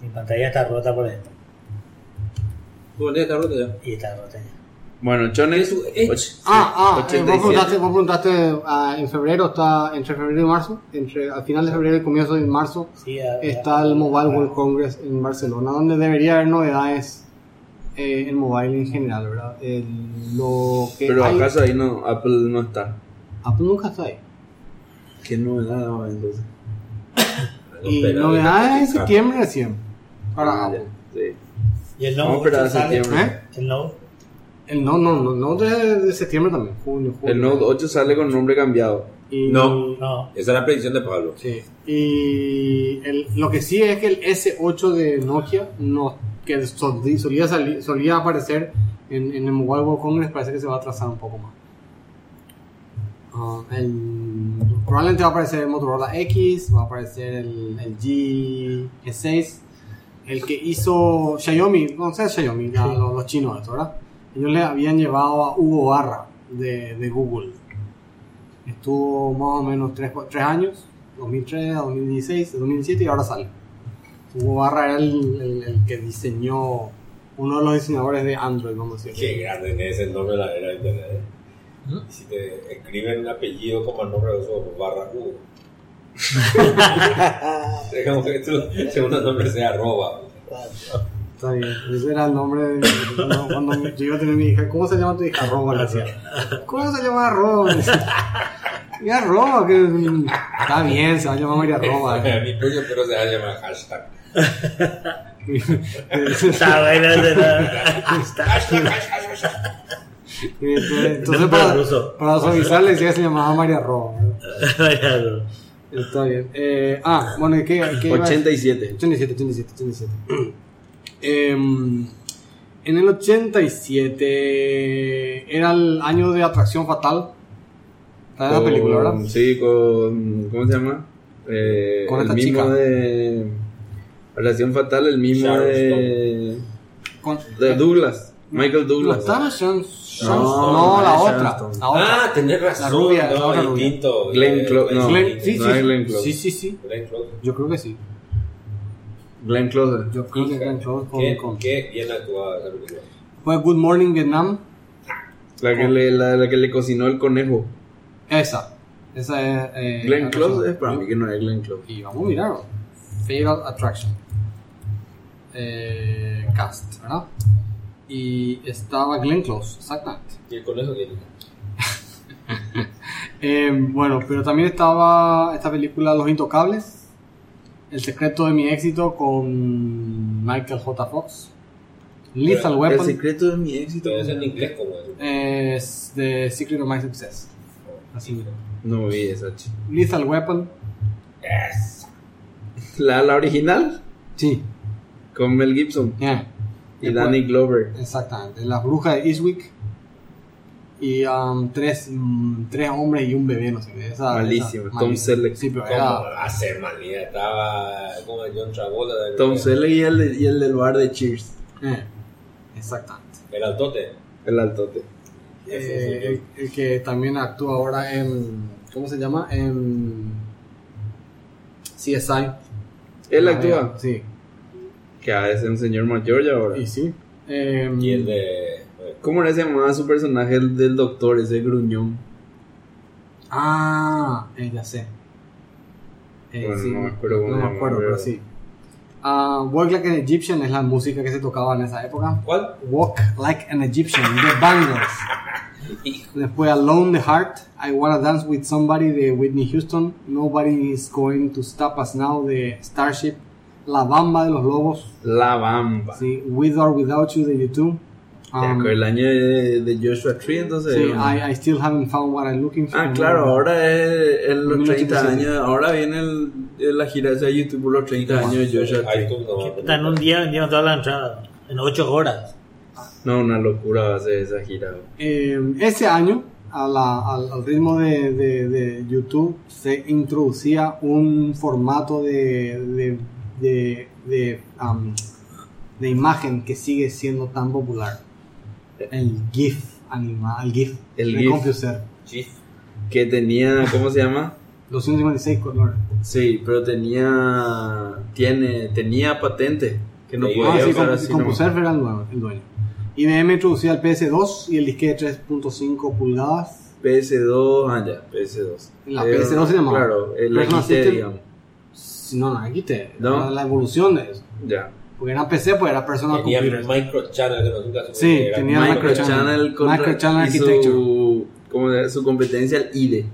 Mi, mi pantalla está rota por dentro. ¿Tu pantalla está rota ya? Y está rota ya. Bueno. Es och- Ah, ah, eh, vos 87. preguntaste, vos preguntaste ah, en febrero, está entre febrero y marzo, entre al final de febrero y comienzo de marzo, Sí, a- está el Mobile World Congress en Barcelona, donde debería haber novedades eh, en mobile en general, ¿verdad? El- lo que Pero hay- acaso ahí no, Apple no está. Apple nunca está ahí. Qué novedad va, entonces. (coughs) Y Espera, novedades en deja de septiembre recién. Para Ah, sí. Y el Vamos a Note esperar a 8 sale. septiembre. ¿Eh? El Note. El no, no, no, no de, de septiembre también, junio, julio. El Note 8 sale con nombre cambiado. Y- No. No. Esa es la predicción de Pablo. Sí. Y el- lo que sí es que el S8 de Nokia, no, que sol- solía, salir- solía aparecer en, en el Mobile World Congress, parece que se va a atrasar un poco más. Ah, el- probablemente va a aparecer el Motorola X, va a aparecer el, el G, G6, el que hizo Xiaomi, no sé Xiaomi, ya, los, los chinos, esto, ¿verdad? Ellos le habían llevado a Hugo Barra de, de Google. Estuvo más o menos 3, años, 2003, 2016, 2017 y ahora sale. Hugo Barra era el, el- el que diseñó, uno de los diseñadores de Android, vamos a Qué decir. grande es el nombre de la era de internet. Y Si te escriben un apellido como el nombre de eso, barra U. (laughs) Digamos que tu segundo nombre sea arroba. Está bien, ese era el nombre de, cuando, cuando yo iba a tener mi hija. ¿Cómo se llama tu hija? Roba, le decía. ¿Cómo se llama Roba? María Roba, que está bien, se va a llamar María Roba. (laughs) Mi tuyo, pero se va a llamar hashtag. (laughs) Está bueno hashtag, hashtag. Entonces, (laughs) Nombre para, para suavizar le decía que se llamaba María Roba. Está bien. Eh, ah, bueno, ¿y ¿qué, qué iba a decir? 87. 87, 87, 87. Em, en el 87 era el año de Atracción Fatal. ¿Está la Con- película, verdad? Sí, con. ¿Cómo se llama? Eh, Con el esta mismo chica. de. Relación Fatal, el mismo Sharon de. Con, De Douglas. Michael no, Douglas. estaba Sharon, No, no, no la otra. La. Ah, tenés razón. La rubia, la no, otra rubia. distinto. Glenn Close, no. Glenn- sí, no sí. es Glenn Close. Sí, sí, sí. Glenn Close. Yo creo que sí. Glenn Close. Yo creo que Glenn Close con, Qué, con- qué bien actuada esa película. Fue Good Morning Vietnam. La que, le, la, la que le cocinó el conejo. Esa. Esa es. eh, Glenn la Close persona. es para mí que no es Glenn Close. Y vamos a mirar. Fatal Attraction. Eh, cast, ¿verdad? Y estaba Glenn Close, exactamente. ¿Y el conejo quién? (laughs) Eh, bueno, pero también estaba esta película Los Intocables, El secreto de mi éxito con Michael J. Fox, Lethal El Weapon, secreto de mi éxito. Entonces en inglés como es. es The Secret of My Success. Así mismo. No vi esa. Lethal Weapon, Yes. La, la original, sí, con Mel Gibson yeah, y Danny Glover. exactamente. La bruja de Eastwick y um, tres, mm, tres hombres y un bebé, no sé. Esa, Malísimo, esa- Tom. Selleck. Sí, pero ¿Cómo era, va a ser manía? Estaba como John Travolta. del- Tom Selleck y el, y el del bar de Cheers. eh, exactamente. El altote. El altote. Eh, el, el que también actúa ahora en. ¿Cómo se llama? En. CSI. Él Ah, actúa. Sí, Que ha de ser un señor mayor ya ahora. y sí. Eh, Y el de. ¿Cómo se llamaba su personaje el del doctor, ese gruñón? Ah, eh, ya sé. Eh, Bueno, sí, no me acuerdo no me acuerdo, pero- pero sí. Ah, Walk Like an Egyptian es la música que se tocaba en esa época. ¿Cuál? Walk Like an Egyptian, The Bangles. Después Alone the Heart, I Wanna Dance with Somebody de Whitney Houston, Nobody is Going to Stop Us Now de Starship, La Bamba de los Lobos, La Bamba. sí, With or Without You de YouTube. Um, el año de, de Joshua Tree, entonces. sí, I, I Still Haven't Found What I'm Looking For. Ah, claro, ahora es en los 30 1987. años. Ahora viene el, la gira de YouTube por los 30 años de Joshua Tree. no Puta, en un día vendieron toda la entrada. En 8 horas. No, una locura va a ser esa gira. Eh, ese año, a la- al, al ritmo de, de- de YouTube, se introducía un formato de, de, de, de, um, de imagen que sigue siendo tan popular. El GIF animal, el GIF El de GIF. Compuser. Chief. Que tenía, ¿cómo se llama? 256 colores. Sí, pero tenía, tiene, tenía patente. Que no Sí, podía Ah, sí, usar así. Compuser era el, nuevo- el dueño. IBM introducía el PS2 y el disquete 3.5 pulgadas. nomás. PS2, ah ya, PS2. La Eh, PS2 se llamaba. Claro, el XT, digamos. No, no, aquí te. ¿No? La, la evolución de eso. Ya. Porque era PC, pues era personal Tenía computer. microchannel que no nunca se Sí, era tenía micro- Microchannel Microchannel y Architecture. Su, como su competencia al IDE.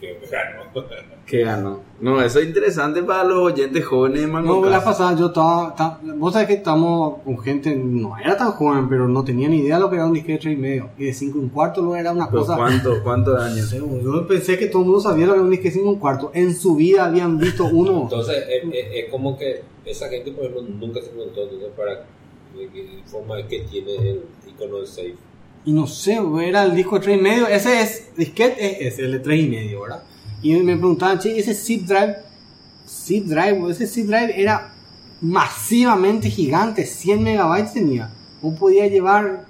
que ganó. Que ganó. No, eso es interesante para los oyentes jóvenes de No, Mango la pasada yo estaba, estaba- Vos sabés que estamos con gente, no era tan joven, pero no tenía ni idea de lo que era un disquete de 3 y medio. Y de 5 y un cuarto no era una Pero cosa. ¿Cuánto, ¿Cuántos años? Yo pensé que todo el mundo sabía lo que era un disquete de 5 y un cuarto. En su vida habían visto uno. Entonces es, es- es como que esa gente, por ejemplo, nunca se preguntó entonces para de qué forma es que tiene el icono del safe. Y no sé, era el disco de 3 y medio. Ese es, disquete es ese, el de 3 y medio, ¿verdad? Y me preguntaban, che, ese zip drive, zip drive, ese zip drive era masivamente gigante, 100 megabytes tenía. Vos podías llevar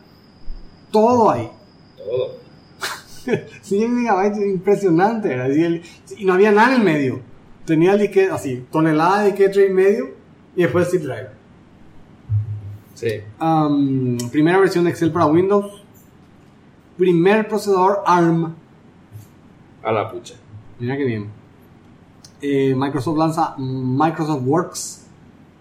todo ahí. Todo. (laughs) 100 megabytes, impresionante, ¿verdad? Y, el- y no había nada en el medio. Tenía el disquete así, tonelada de disquete 3 y medio y después zip drive. Sí. Primera versión de Excel para Windows. Primer procesador ARM. A la pucha. Mira que bien. Eh, Microsoft lanza Microsoft Works.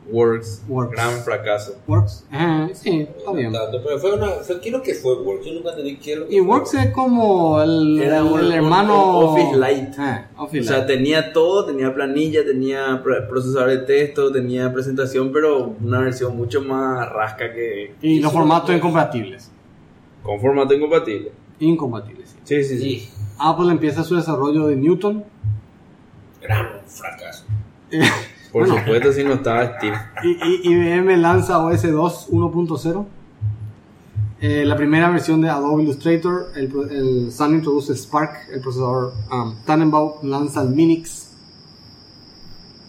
Works. Works. Gran fracaso. Works. Ajá, sí, está bien. Tanto, pero fue una. Fue, ¿Qué es lo que fue Works? Yo nunca entendí qué es lo que Y fue Works es como el, Era un- el hermano. Office Lite. Ah, Office O sea, Lite. tenía todo, tenía planilla, tenía pro- procesador de texto, tenía presentación, pero una versión mucho más rasca que... Y los formatos incompatibles. Con formato incompatible. Incompatibles, sí. Sí, sí, sí. Sí, Apple empieza su desarrollo de Newton. gran fracaso. (laughs) Por Bueno. supuesto, si no estaba Steve. Y, y- IBM lanza OS 2 1.0. Eh, la primera versión de Adobe Illustrator, el, Sun introduce Spark, el procesador um, Tannenbaum lanza el Minix,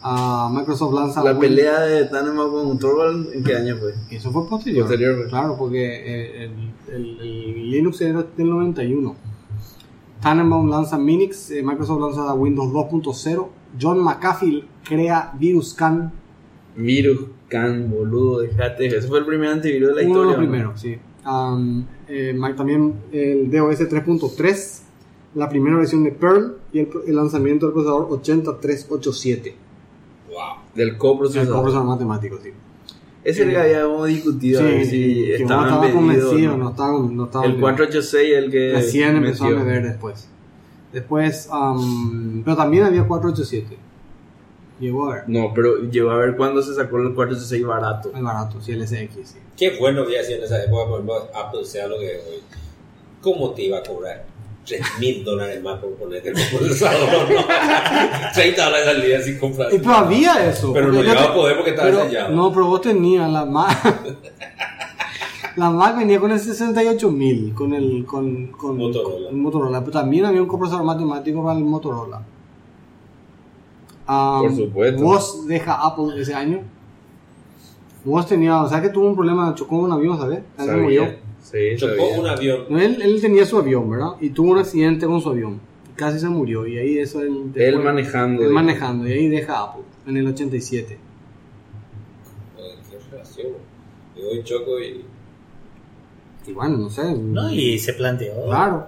Ah, Microsoft lanza La Win- pelea de Tannenbaum con Torvald, ¿en qué año fue? Eso fue posterior. Posterior, pues. Claro, porque eh, el, el- el Linux era del 91. Tannenbaum lanza Minix, eh, Microsoft lanza Windows 2.0, John McAfee crea VirusCan, Virus Can, boludo, dejate. Ese fue el primer antivirus de la uno de historia. los ¿no? primeros, sí. Um, eh, también el DOS 3.3, la primera versión de Perl y el, el lanzamiento del procesador 8387. Wow. Del El coprocesador. coprocesador matemático, sí. Ese es el que habíamos discutido. si Sí, que vos estaban estaba convencido, ¿no? no estaba, no estaba El 486 el que. Recién empezó metió. a beber después. Después, am, pero también había 487. Llegó a ver. No, pero llegó a ver cuándo se sacó el 486 barato. El barato, sí, el SX, sí. Qué bueno que hacía en esa época, por ejemplo, Apple sea lo que es hoy. ¿Cómo te iba a cobrar 3 mil dólares más por ponerte el procesador? No? (laughs) 30 dólares al día sin comprar. Y pero había eso. Pero no yo llegaba a poder porque estaba pero- sellado. No, pero vos tenías la Mac. (laughs) la Mac venía con el 68000, con el con, con Motorola. con el Motorola. Pero también había un compresor matemático para el Motorola. Por supuesto. Vos deja Apple ese año. Vos tenías, o sea que tuvo un problema, chocó un avión, ¿sabes? Se murió. Sí, Chocó un avión. No, Él, él tenía su avión, ¿verdad? Y tuvo un accidente con su avión. Casi se murió. Y ahí eso él. Manejando. Él manejando. Y ahí deja Apple. En el 87. Ay, ¿Qué relación? Yo hoy choco y. Y bueno, no sé. ¿no? Y se planteó. Claro.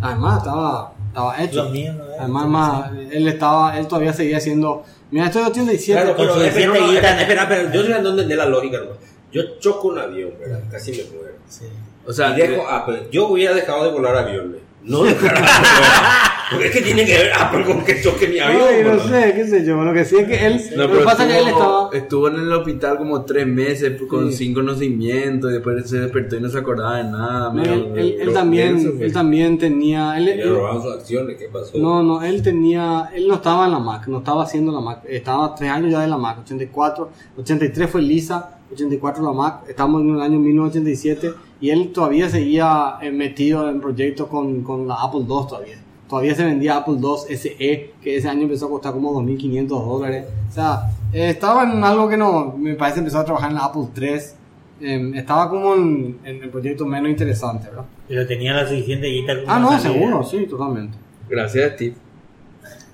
Además estaba, estaba hecho. Lo mío no es. Además, más, él estaba, él todavía seguía siendo. Mira, esto es 87. Claro, pero su espera, no, espera, guita. espera, espera, yo no entender la lógica, no. Yo choco un avión, ¿verdad? Casi me muero. Sí. O sea, y dejo Apple. Yo hubiera dejado de volar aviones. No dejar. (laughs) Porque es que tiene que ver Apple con que choque mi avión. Ay, no sé, qué sé yo. Lo que sí es que él. No, lo que pasa es que él estuvo, estaba. estuvo en el hospital como tres meses con Sí. cinco nacimientos y después se despertó y no se acordaba de nada. no, él, él- él medio también, él también tenía. Él, Le robaron sus acciones, ¿qué pasó? no, no, él tenía. Él no estaba en la Mac, no estaba haciendo la Mac. Estaba tres años ya de la Mac. 84, 83 fue Lisa, 84 la Mac. Estamos en el año 1987 y él todavía seguía eh, metido en proyectos con, con la Apple II todavía. Todavía se vendía Apple II SE, que ese año empezó a costar como 2.500 dólares. O sea, eh, estaba en algo que no, me parece empezó a trabajar en la Apple III. Eh, estaba como en, en el proyecto menos interesante, ¿verdad? Pero tenía la suficiente guita Ah, no, seguro, sí, totalmente. Gracias Steve.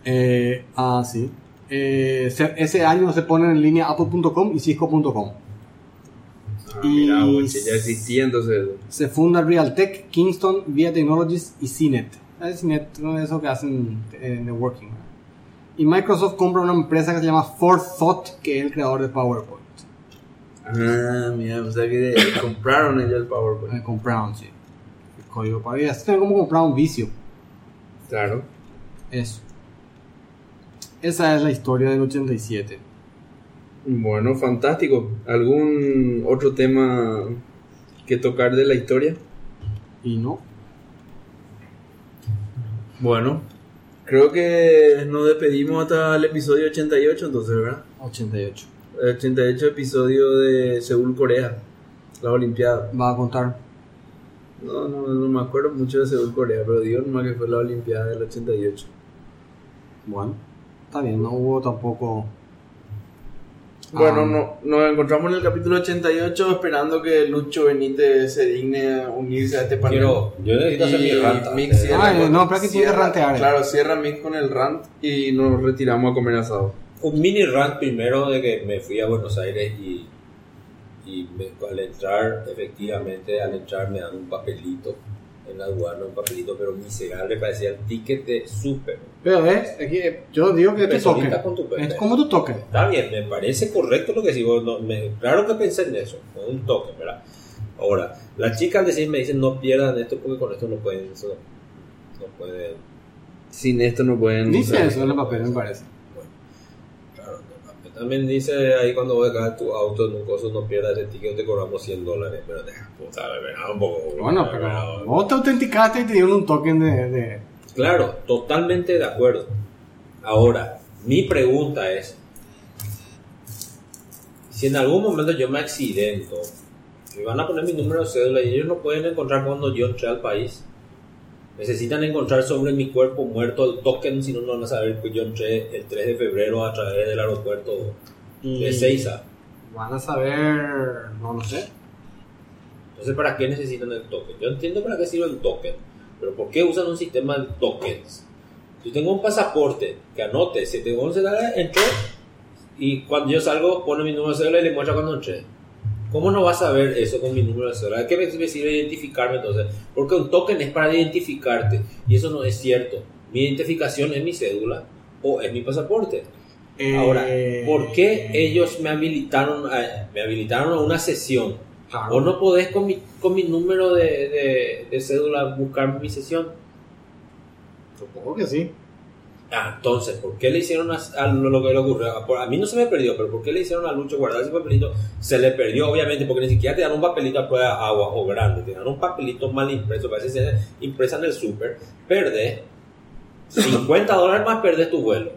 Eh, ah, sí. Eh, se- ese año se ponen en línea apple.com y cisco.com. Ah, Y- mira, ya existía entonces. Se funda Realtek, Kingston, Via Technologies y CNET. Es CNET, no es eso que hacen eh, networking. Y Microsoft compra una empresa que se llama Forethought, que es el creador de PowerPoint. Ah, mira, o sea que compraron ellos el PowerPoint. Eh, compraron, sí. El código para Es como comprar un vicio. Claro. Eso. Esa es la historia del 87. Bueno, fantástico. ¿Algún otro tema que tocar de la historia? Y no. Bueno, creo que nos despedimos hasta el episodio 88 entonces, ¿verdad? 88. El 88 episodio de Seúl, Corea, la Olimpiada. Va a contar. No, no, no me acuerdo mucho de Seúl, Corea, pero digo nomás que fue la Olimpiada del 88. Bueno, está bien, no hubo tampoco. Bueno, Ah. no, nos encontramos en el capítulo 88 esperando que Lucho Benítez se digne a unirse a este panel. Quiero, yo necesito hacer mi Y rant. Ah, con- no, pero es que cierra- rantear, eh. Claro, cierra Mick con el rant y nos retiramos a comer asado. Un mini rant primero de que me fui a Buenos Aires y, y me- al entrar, efectivamente, al entrar me dan un papelito en la aduana, un papelito, pero miserable, parecía el ticket de súper. Pero ves, aquí, yo digo que con tu Es como tu token. Está bien, me parece correcto lo que digo. No, me- claro que pensé en eso, con un toque, ¿verdad? Ahora, las chicas al decir me dicen no pierdan esto porque con esto no pueden, eso no pueden. Sin esto no pueden. Dice usar. eso en el papel, me parece. También dice ahí cuando vos dejas tu auto en un coso no pierdas ese ticket, te cobramos 100 dólares, pero deja puta, ¿verdad? Un poco. Bueno, pero vos te autenticaste y te dieron un token de. de- Claro, totalmente de acuerdo. Ahora, mi pregunta es, si en algún momento yo me accidento, me van a poner mi número de cédula y ellos no pueden encontrar cuando yo entré al país. Necesitan encontrar sobre mi cuerpo muerto el token, si no, no van a saber que yo entré el 3 de febrero a través del aeropuerto de Seiza. Van a saber. No lo sé. Entonces, ¿para qué necesitan el token? Yo entiendo para qué sirve el token, pero ¿por qué usan un sistema de tokens? Yo tengo un pasaporte que anote 711 dólares, entró y cuando yo salgo pone mi número de cédula y le muestra cuando entré. ¿Cómo no vas a ver eso con mi número de cédula? ¿Qué me me sirve identificarme entonces? Porque un token es para identificarte y eso no es cierto. Mi identificación es mi cédula o es mi pasaporte. Eh, Ahora, ¿por qué ellos me habilitaron a, me habilitaron a una sesión? Claro. ¿O no podés con mi, con mi número de, de- de cédula buscar mi sesión? Supongo que sí. Ah, entonces, ¿por qué le hicieron a, lo que le ocurrió? A, por- a mí no se me perdió, pero ¿por qué le hicieron a Lucho guardar ese papelito? Se le perdió, obviamente, porque ni siquiera te dan un papelito a prueba de agua o grande, te dan un papelito mal impreso, parece ser impresa en el súper, perdés 50 dólares más perdés tu vuelo.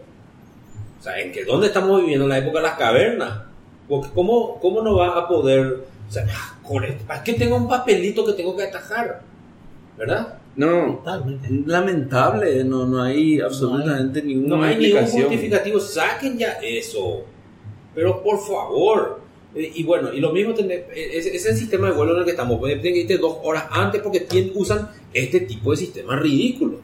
O sea, ¿en qué, ¿dónde estamos viviendo? En la época de las cavernas. Porque ¿cómo, cómo no va a poder... O sea, ah, ¿para qué tengo un papelito que tengo que atajar? ¿Verdad? No, Totalmente. lamentable, no, no hay absolutamente ninguna No hay ningún justificativo, saquen ya eso. Pero por favor. Eh, Y bueno, y lo mismo tener, eh, ese ese es el sistema de vuelo en el que estamos. Tienen que irte dos horas antes porque tienen- usan este tipo de sistemas ridículos.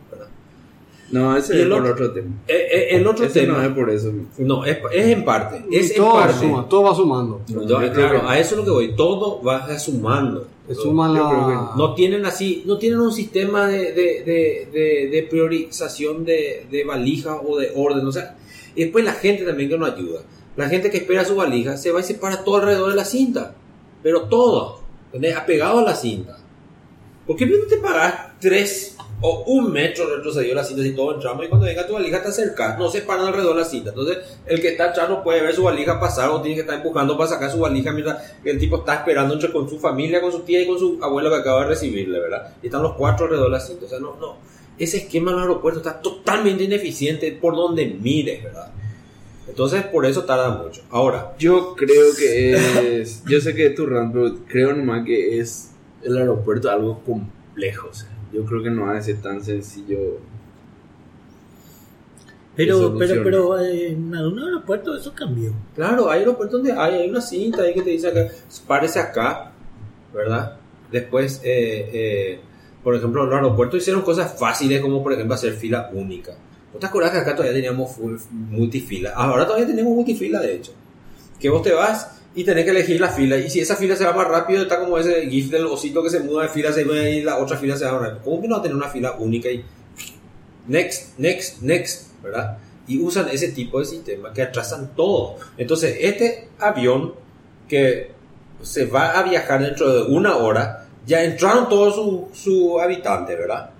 No, ese Y es el por otro- otro tema. Eh, eh, el otro Ese tema. no es por eso. No, es, es en parte. Es Y en todo parte. suma, todo va sumando. No, yo creo claro, que- a eso es lo que voy. Todo va sumando. Suma yo creo la. No tienen así, no tienen un sistema de, de, de, de- de priorización de, de valijas o de orden. O sea, y después la gente también que nos ayuda. La gente que espera su valija se va y se para todo alrededor de la cinta. Pero todo, ¿entendés? apegado a la cinta. ¿Por qué no te paras tres o un metro retrocedido la cinta si todo entramos y cuando venga tu valija te acercas? No se paran alrededor de la cinta. Entonces, el que está atrás no puede ver su valija pasar o tiene que estar empujando para sacar su valija mientras el tipo está esperando entre con su familia, con su tía y con su abuelo que acaba de recibirle, ¿verdad? Y están los cuatro alrededor de la cinta. O sea, no, no. Ese esquema en el aeropuerto está totalmente ineficiente por donde mires, ¿verdad? Entonces, por eso tarda mucho. Ahora, Yo creo que es. Yo sé que es tu rant, pero creo nomás que es el aeropuerto algo complejo. o sea, yo creo que no va a ser tan sencillo. Pero, pero, pero eh, en algún aeropuerto eso cambió. Claro, hay aeropuertos donde hay, hay una cinta ahí que te dice acá, párese acá, ¿verdad? Después, eh, eh, por ejemplo, los aeropuertos hicieron cosas fáciles como, por ejemplo, hacer fila única. ¿No te acuerdas que acá todavía teníamos full- multifila? Ahora todavía tenemos multifila, de hecho. Que vos te vas y tenés que elegir la fila. Y si esa fila se va más rápido, está como ese gif del osito que se muda de fila, se ve y la otra fila se va más rápido. ¿Cómo que no va a tener una fila única y next, next, next, ¿verdad? Y usan ese tipo de sistema que atrasan todo. Entonces, este avión que se va a viajar dentro de una hora, ya entraron todos sus su habitantes, ¿verdad?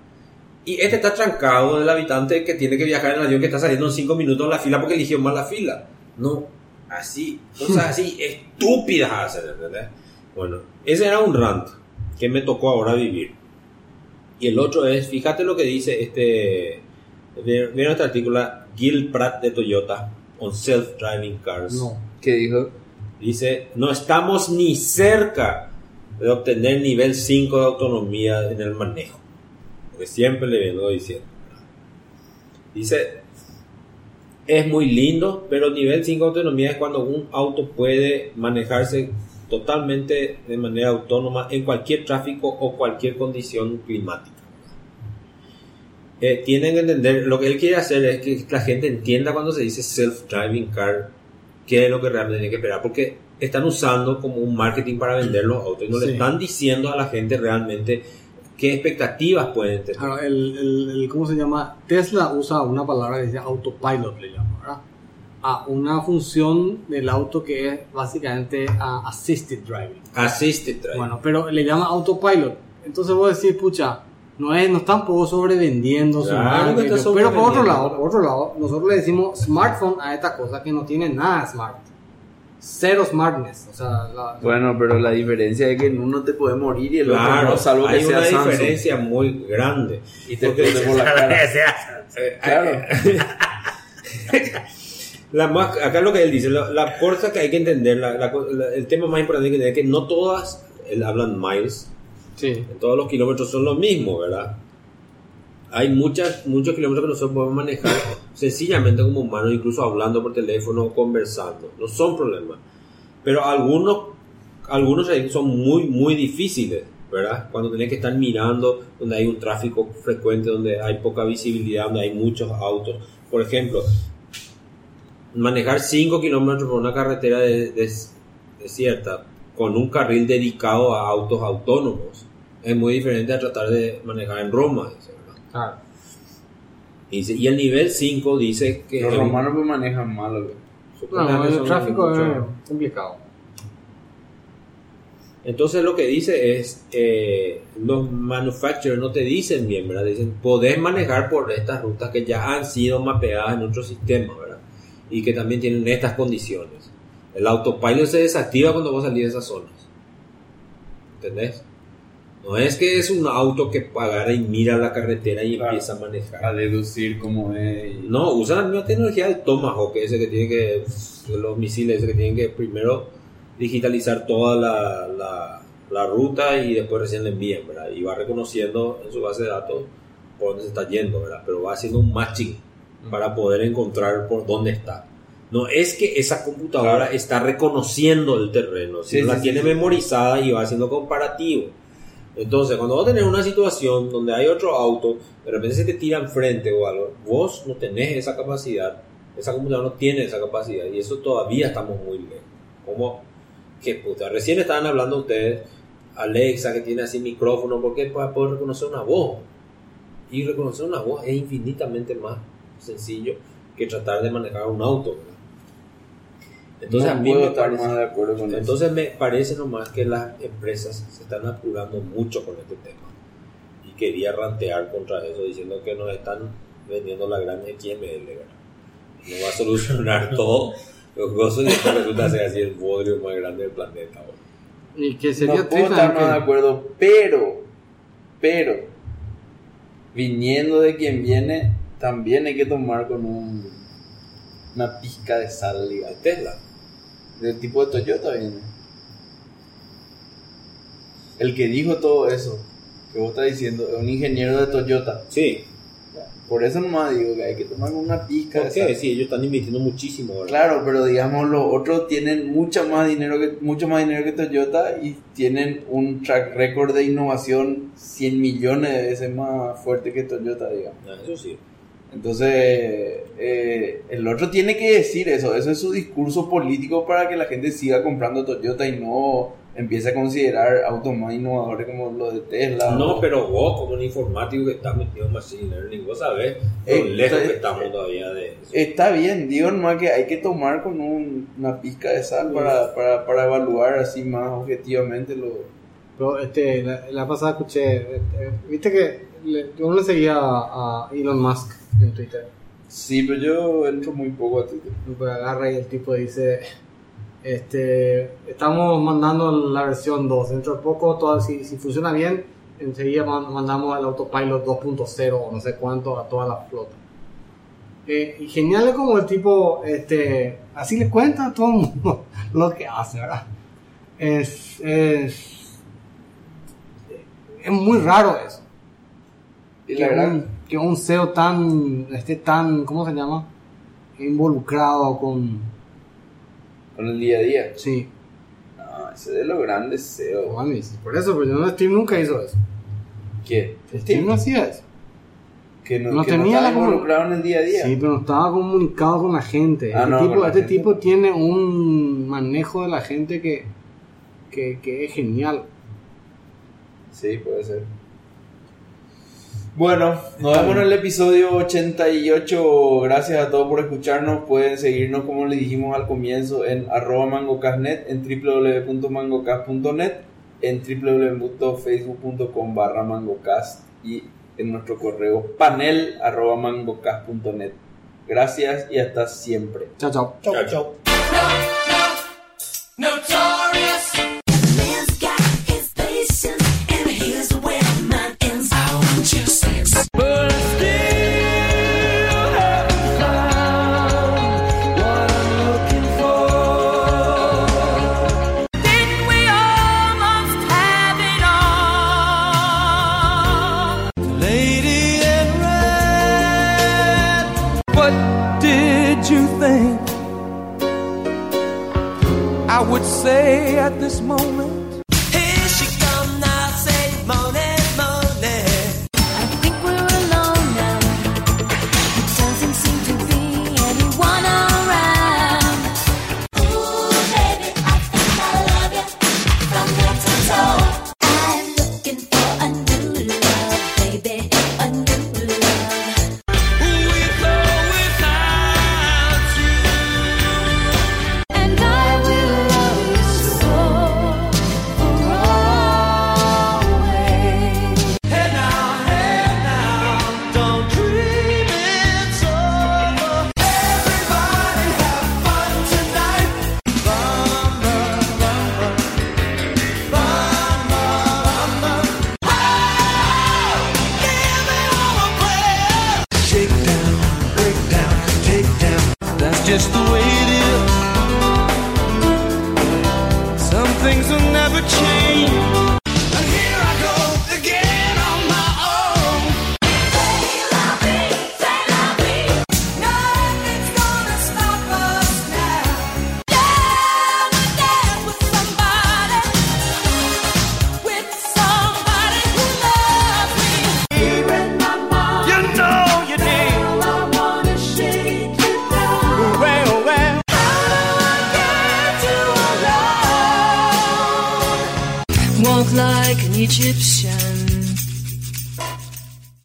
Y este está trancado del habitante que tiene que viajar en el avión que está saliendo en cinco minutos en la fila porque eligió mal la fila. No, así, cosas así (laughs) estúpidas hacen, ¿entendés? Bueno, ese era un rant que me tocó ahora vivir. Y el otro es, fíjate lo que dice este, vieron este artículo, Gil Pratt de Toyota, on self-driving cars. No. ¿Qué dijo? Dice, no estamos ni cerca de obtener nivel 5 de autonomía en el manejo. Porque siempre le vengo diciendo. Dice, es muy lindo, pero nivel 5 de autonomía es cuando un auto puede manejarse totalmente de manera autónoma en cualquier tráfico o cualquier condición climática. Eh, tienen que entender, lo que él quiere hacer es que la gente entienda cuando se dice self-driving car, qué es lo que realmente tiene que esperar, porque están usando como un marketing para vender los autos y no le están diciendo a la gente realmente qué expectativas pueden tener. Claro, el, el, el- ¿cómo se llama? Tesla usa una palabra que dice autopilot, le llama, ¿verdad? A una función del auto que es básicamente assisted driving. Assisted driving. Bueno, pero le llama autopilot. Entonces vos decís, pucha, no es, no está un poco sobrevendiendo su Claro marca, que está Pero por otro sobrevendiendo. lado, por otro lado, nosotros le decimos smartphone a esta cosa que no tiene nada smart. Cero smartness. O sea, la- Bueno, pero la diferencia es que en uno te puede morir y el otro Claro, no, salvo que hay sea una Samsung. diferencia muy grande. Y te por la (laughs) cara. Claro. (laughs) La más, acá lo que él dice, la, la cosa que hay que entender, la- la co- la- el tema más importante que entender es que no todas, él hablan miles, sí. en todos los kilómetros son lo mismo, ¿verdad? Hay muchas, muchos kilómetros que nosotros podemos manejar sencillamente como humanos, incluso hablando por teléfono conversando. No son problemas. Pero algunos, algunos son muy, muy difíciles, ¿verdad? Cuando tenés que estar mirando, donde hay un tráfico frecuente, donde hay poca visibilidad, donde hay muchos autos. Por ejemplo, manejar 5 kilómetros por una carretera de- de- desierta con un carril dedicado a autos autónomos es muy diferente a tratar de manejar en Roma. dice, Claro. Dice, y el nivel 5 dice que... Los romanos pues manejan mal. No, el tráfico mucho- es complicado. Entonces lo que dice es, eh, los manufacturers no te dicen bien, ¿verdad? Dicen, podés manejar por estas rutas que ya han sido mapeadas en otro sistema, ¿verdad? Y que también tienen estas condiciones. El autopilot se desactiva cuando vos salís de esas zonas. ¿Entendés? No es que es un auto que agarra y mira la carretera y Claro. empieza a manejar. A deducir cómo es. No, usan la misma tecnología del Tomahawk, ese que tiene que, los misiles, ese que tienen que primero digitalizar toda la, la, la ruta y después recién le envían, ¿verdad? Y va reconociendo en su base de datos por dónde se está yendo, ¿verdad? Pero va haciendo un matching para poder encontrar por dónde está. No es que esa computadora Claro. está reconociendo el terreno, sino Sí, la sí, tiene sí, sí. memorizada y va haciendo comparativo. Entonces, cuando vos tenés una situación donde hay otro auto, de repente se te tira enfrente o algo, vos no tenés esa capacidad, esa computadora no tiene esa capacidad y eso todavía estamos muy lejos. Como que puta, recién estaban hablando ustedes, Alexa que tiene así micrófono, porque para poder reconocer una voz. Y reconocer una voz es infinitamente más sencillo que tratar de manejar un auto. Entonces No a mí puedo me estar parece, más de acuerdo con eso. entonces me parece nomás que las empresas se están apurando mucho con este tema. Y quería rantear contra eso diciendo que nos están vendiendo la gran XML, ¿verdad? No va a solucionar (laughs) todo. Los gozos y después resulta ser así el bodrio más grande del planeta. ¿verdad? Y que sería no puedo estar más de acuerdo, pero, pero, viniendo de quien viene, también hay que tomar con un, una pizca de sal, digamos. Tesla. Del tipo de Toyota viene. El que dijo todo eso, que vos estás diciendo, es un ingeniero de Toyota. Sí. Por eso nomás digo que hay que tomar una pizca ¿Por qué? Sí, ellos están invirtiendo muchísimo, ¿verdad? Claro, pero digamos los otros tienen mucho más dinero que mucho más dinero que Toyota y tienen un track record de innovación 100 millones de veces más fuerte que Toyota, digamos. Ah, eso sí. Entonces, eh, el otro tiene que decir eso, eso es su discurso político para que la gente siga comprando Toyota y no empiece a considerar autos más innovadores como los de Tesla. No, o- pero vos, como un informático que está metido en Machine Learning, vos sabés lo Eh, lejos que estamos todavía de eso. Está bien, digo nomás que hay que tomar con un- una pizca de sal para, para, para evaluar así más objetivamente lo... Pero este, la, la pasada escuché, eh, eh, viste que le, yo no le seguía a, a Elon Musk en Twitter. Sí, pero yo entro muy poco a Twitter. Pues agarra y el tipo dice, este, estamos mandando la versión 2, dentro de poco, todo, si, si funciona bien, enseguida man- mandamos el autopilot 2.0 o no sé cuánto a toda la flota. Eh, y genial es como el tipo, este, así le cuenta a todo el mundo (laughs) lo que hace, ¿verdad? Es, es, es muy raro eso. Que, la verdad, un, que un CEO tan, esté tan, ¿cómo se llama? Involucrado con, con el día a día. sí, No, ese de lo grande es SEO. Mami, por eso, pero no, Steve nunca hizo eso. ¿Qué? Steve no hacía eso. Que no, no que tenía estaba involucrado en el día a día. Sí, pero no estaba comunicado con la gente. Ah, este tipo, con la este gente tipo tiene un manejo de la gente que, que, que es genial. Sí, puede ser. Bueno, nos vemos en el episodio 88. Gracias a todos por escucharnos. Pueden seguirnos, como les dijimos al comienzo, en arroba mangocastnet, en www.mangocast.net, en www.facebook.com barra mangocast y en nuestro correo panel arroba mangocast.net. Gracias y hasta siempre. Chao, chao. Chao, chao. Say at this moment?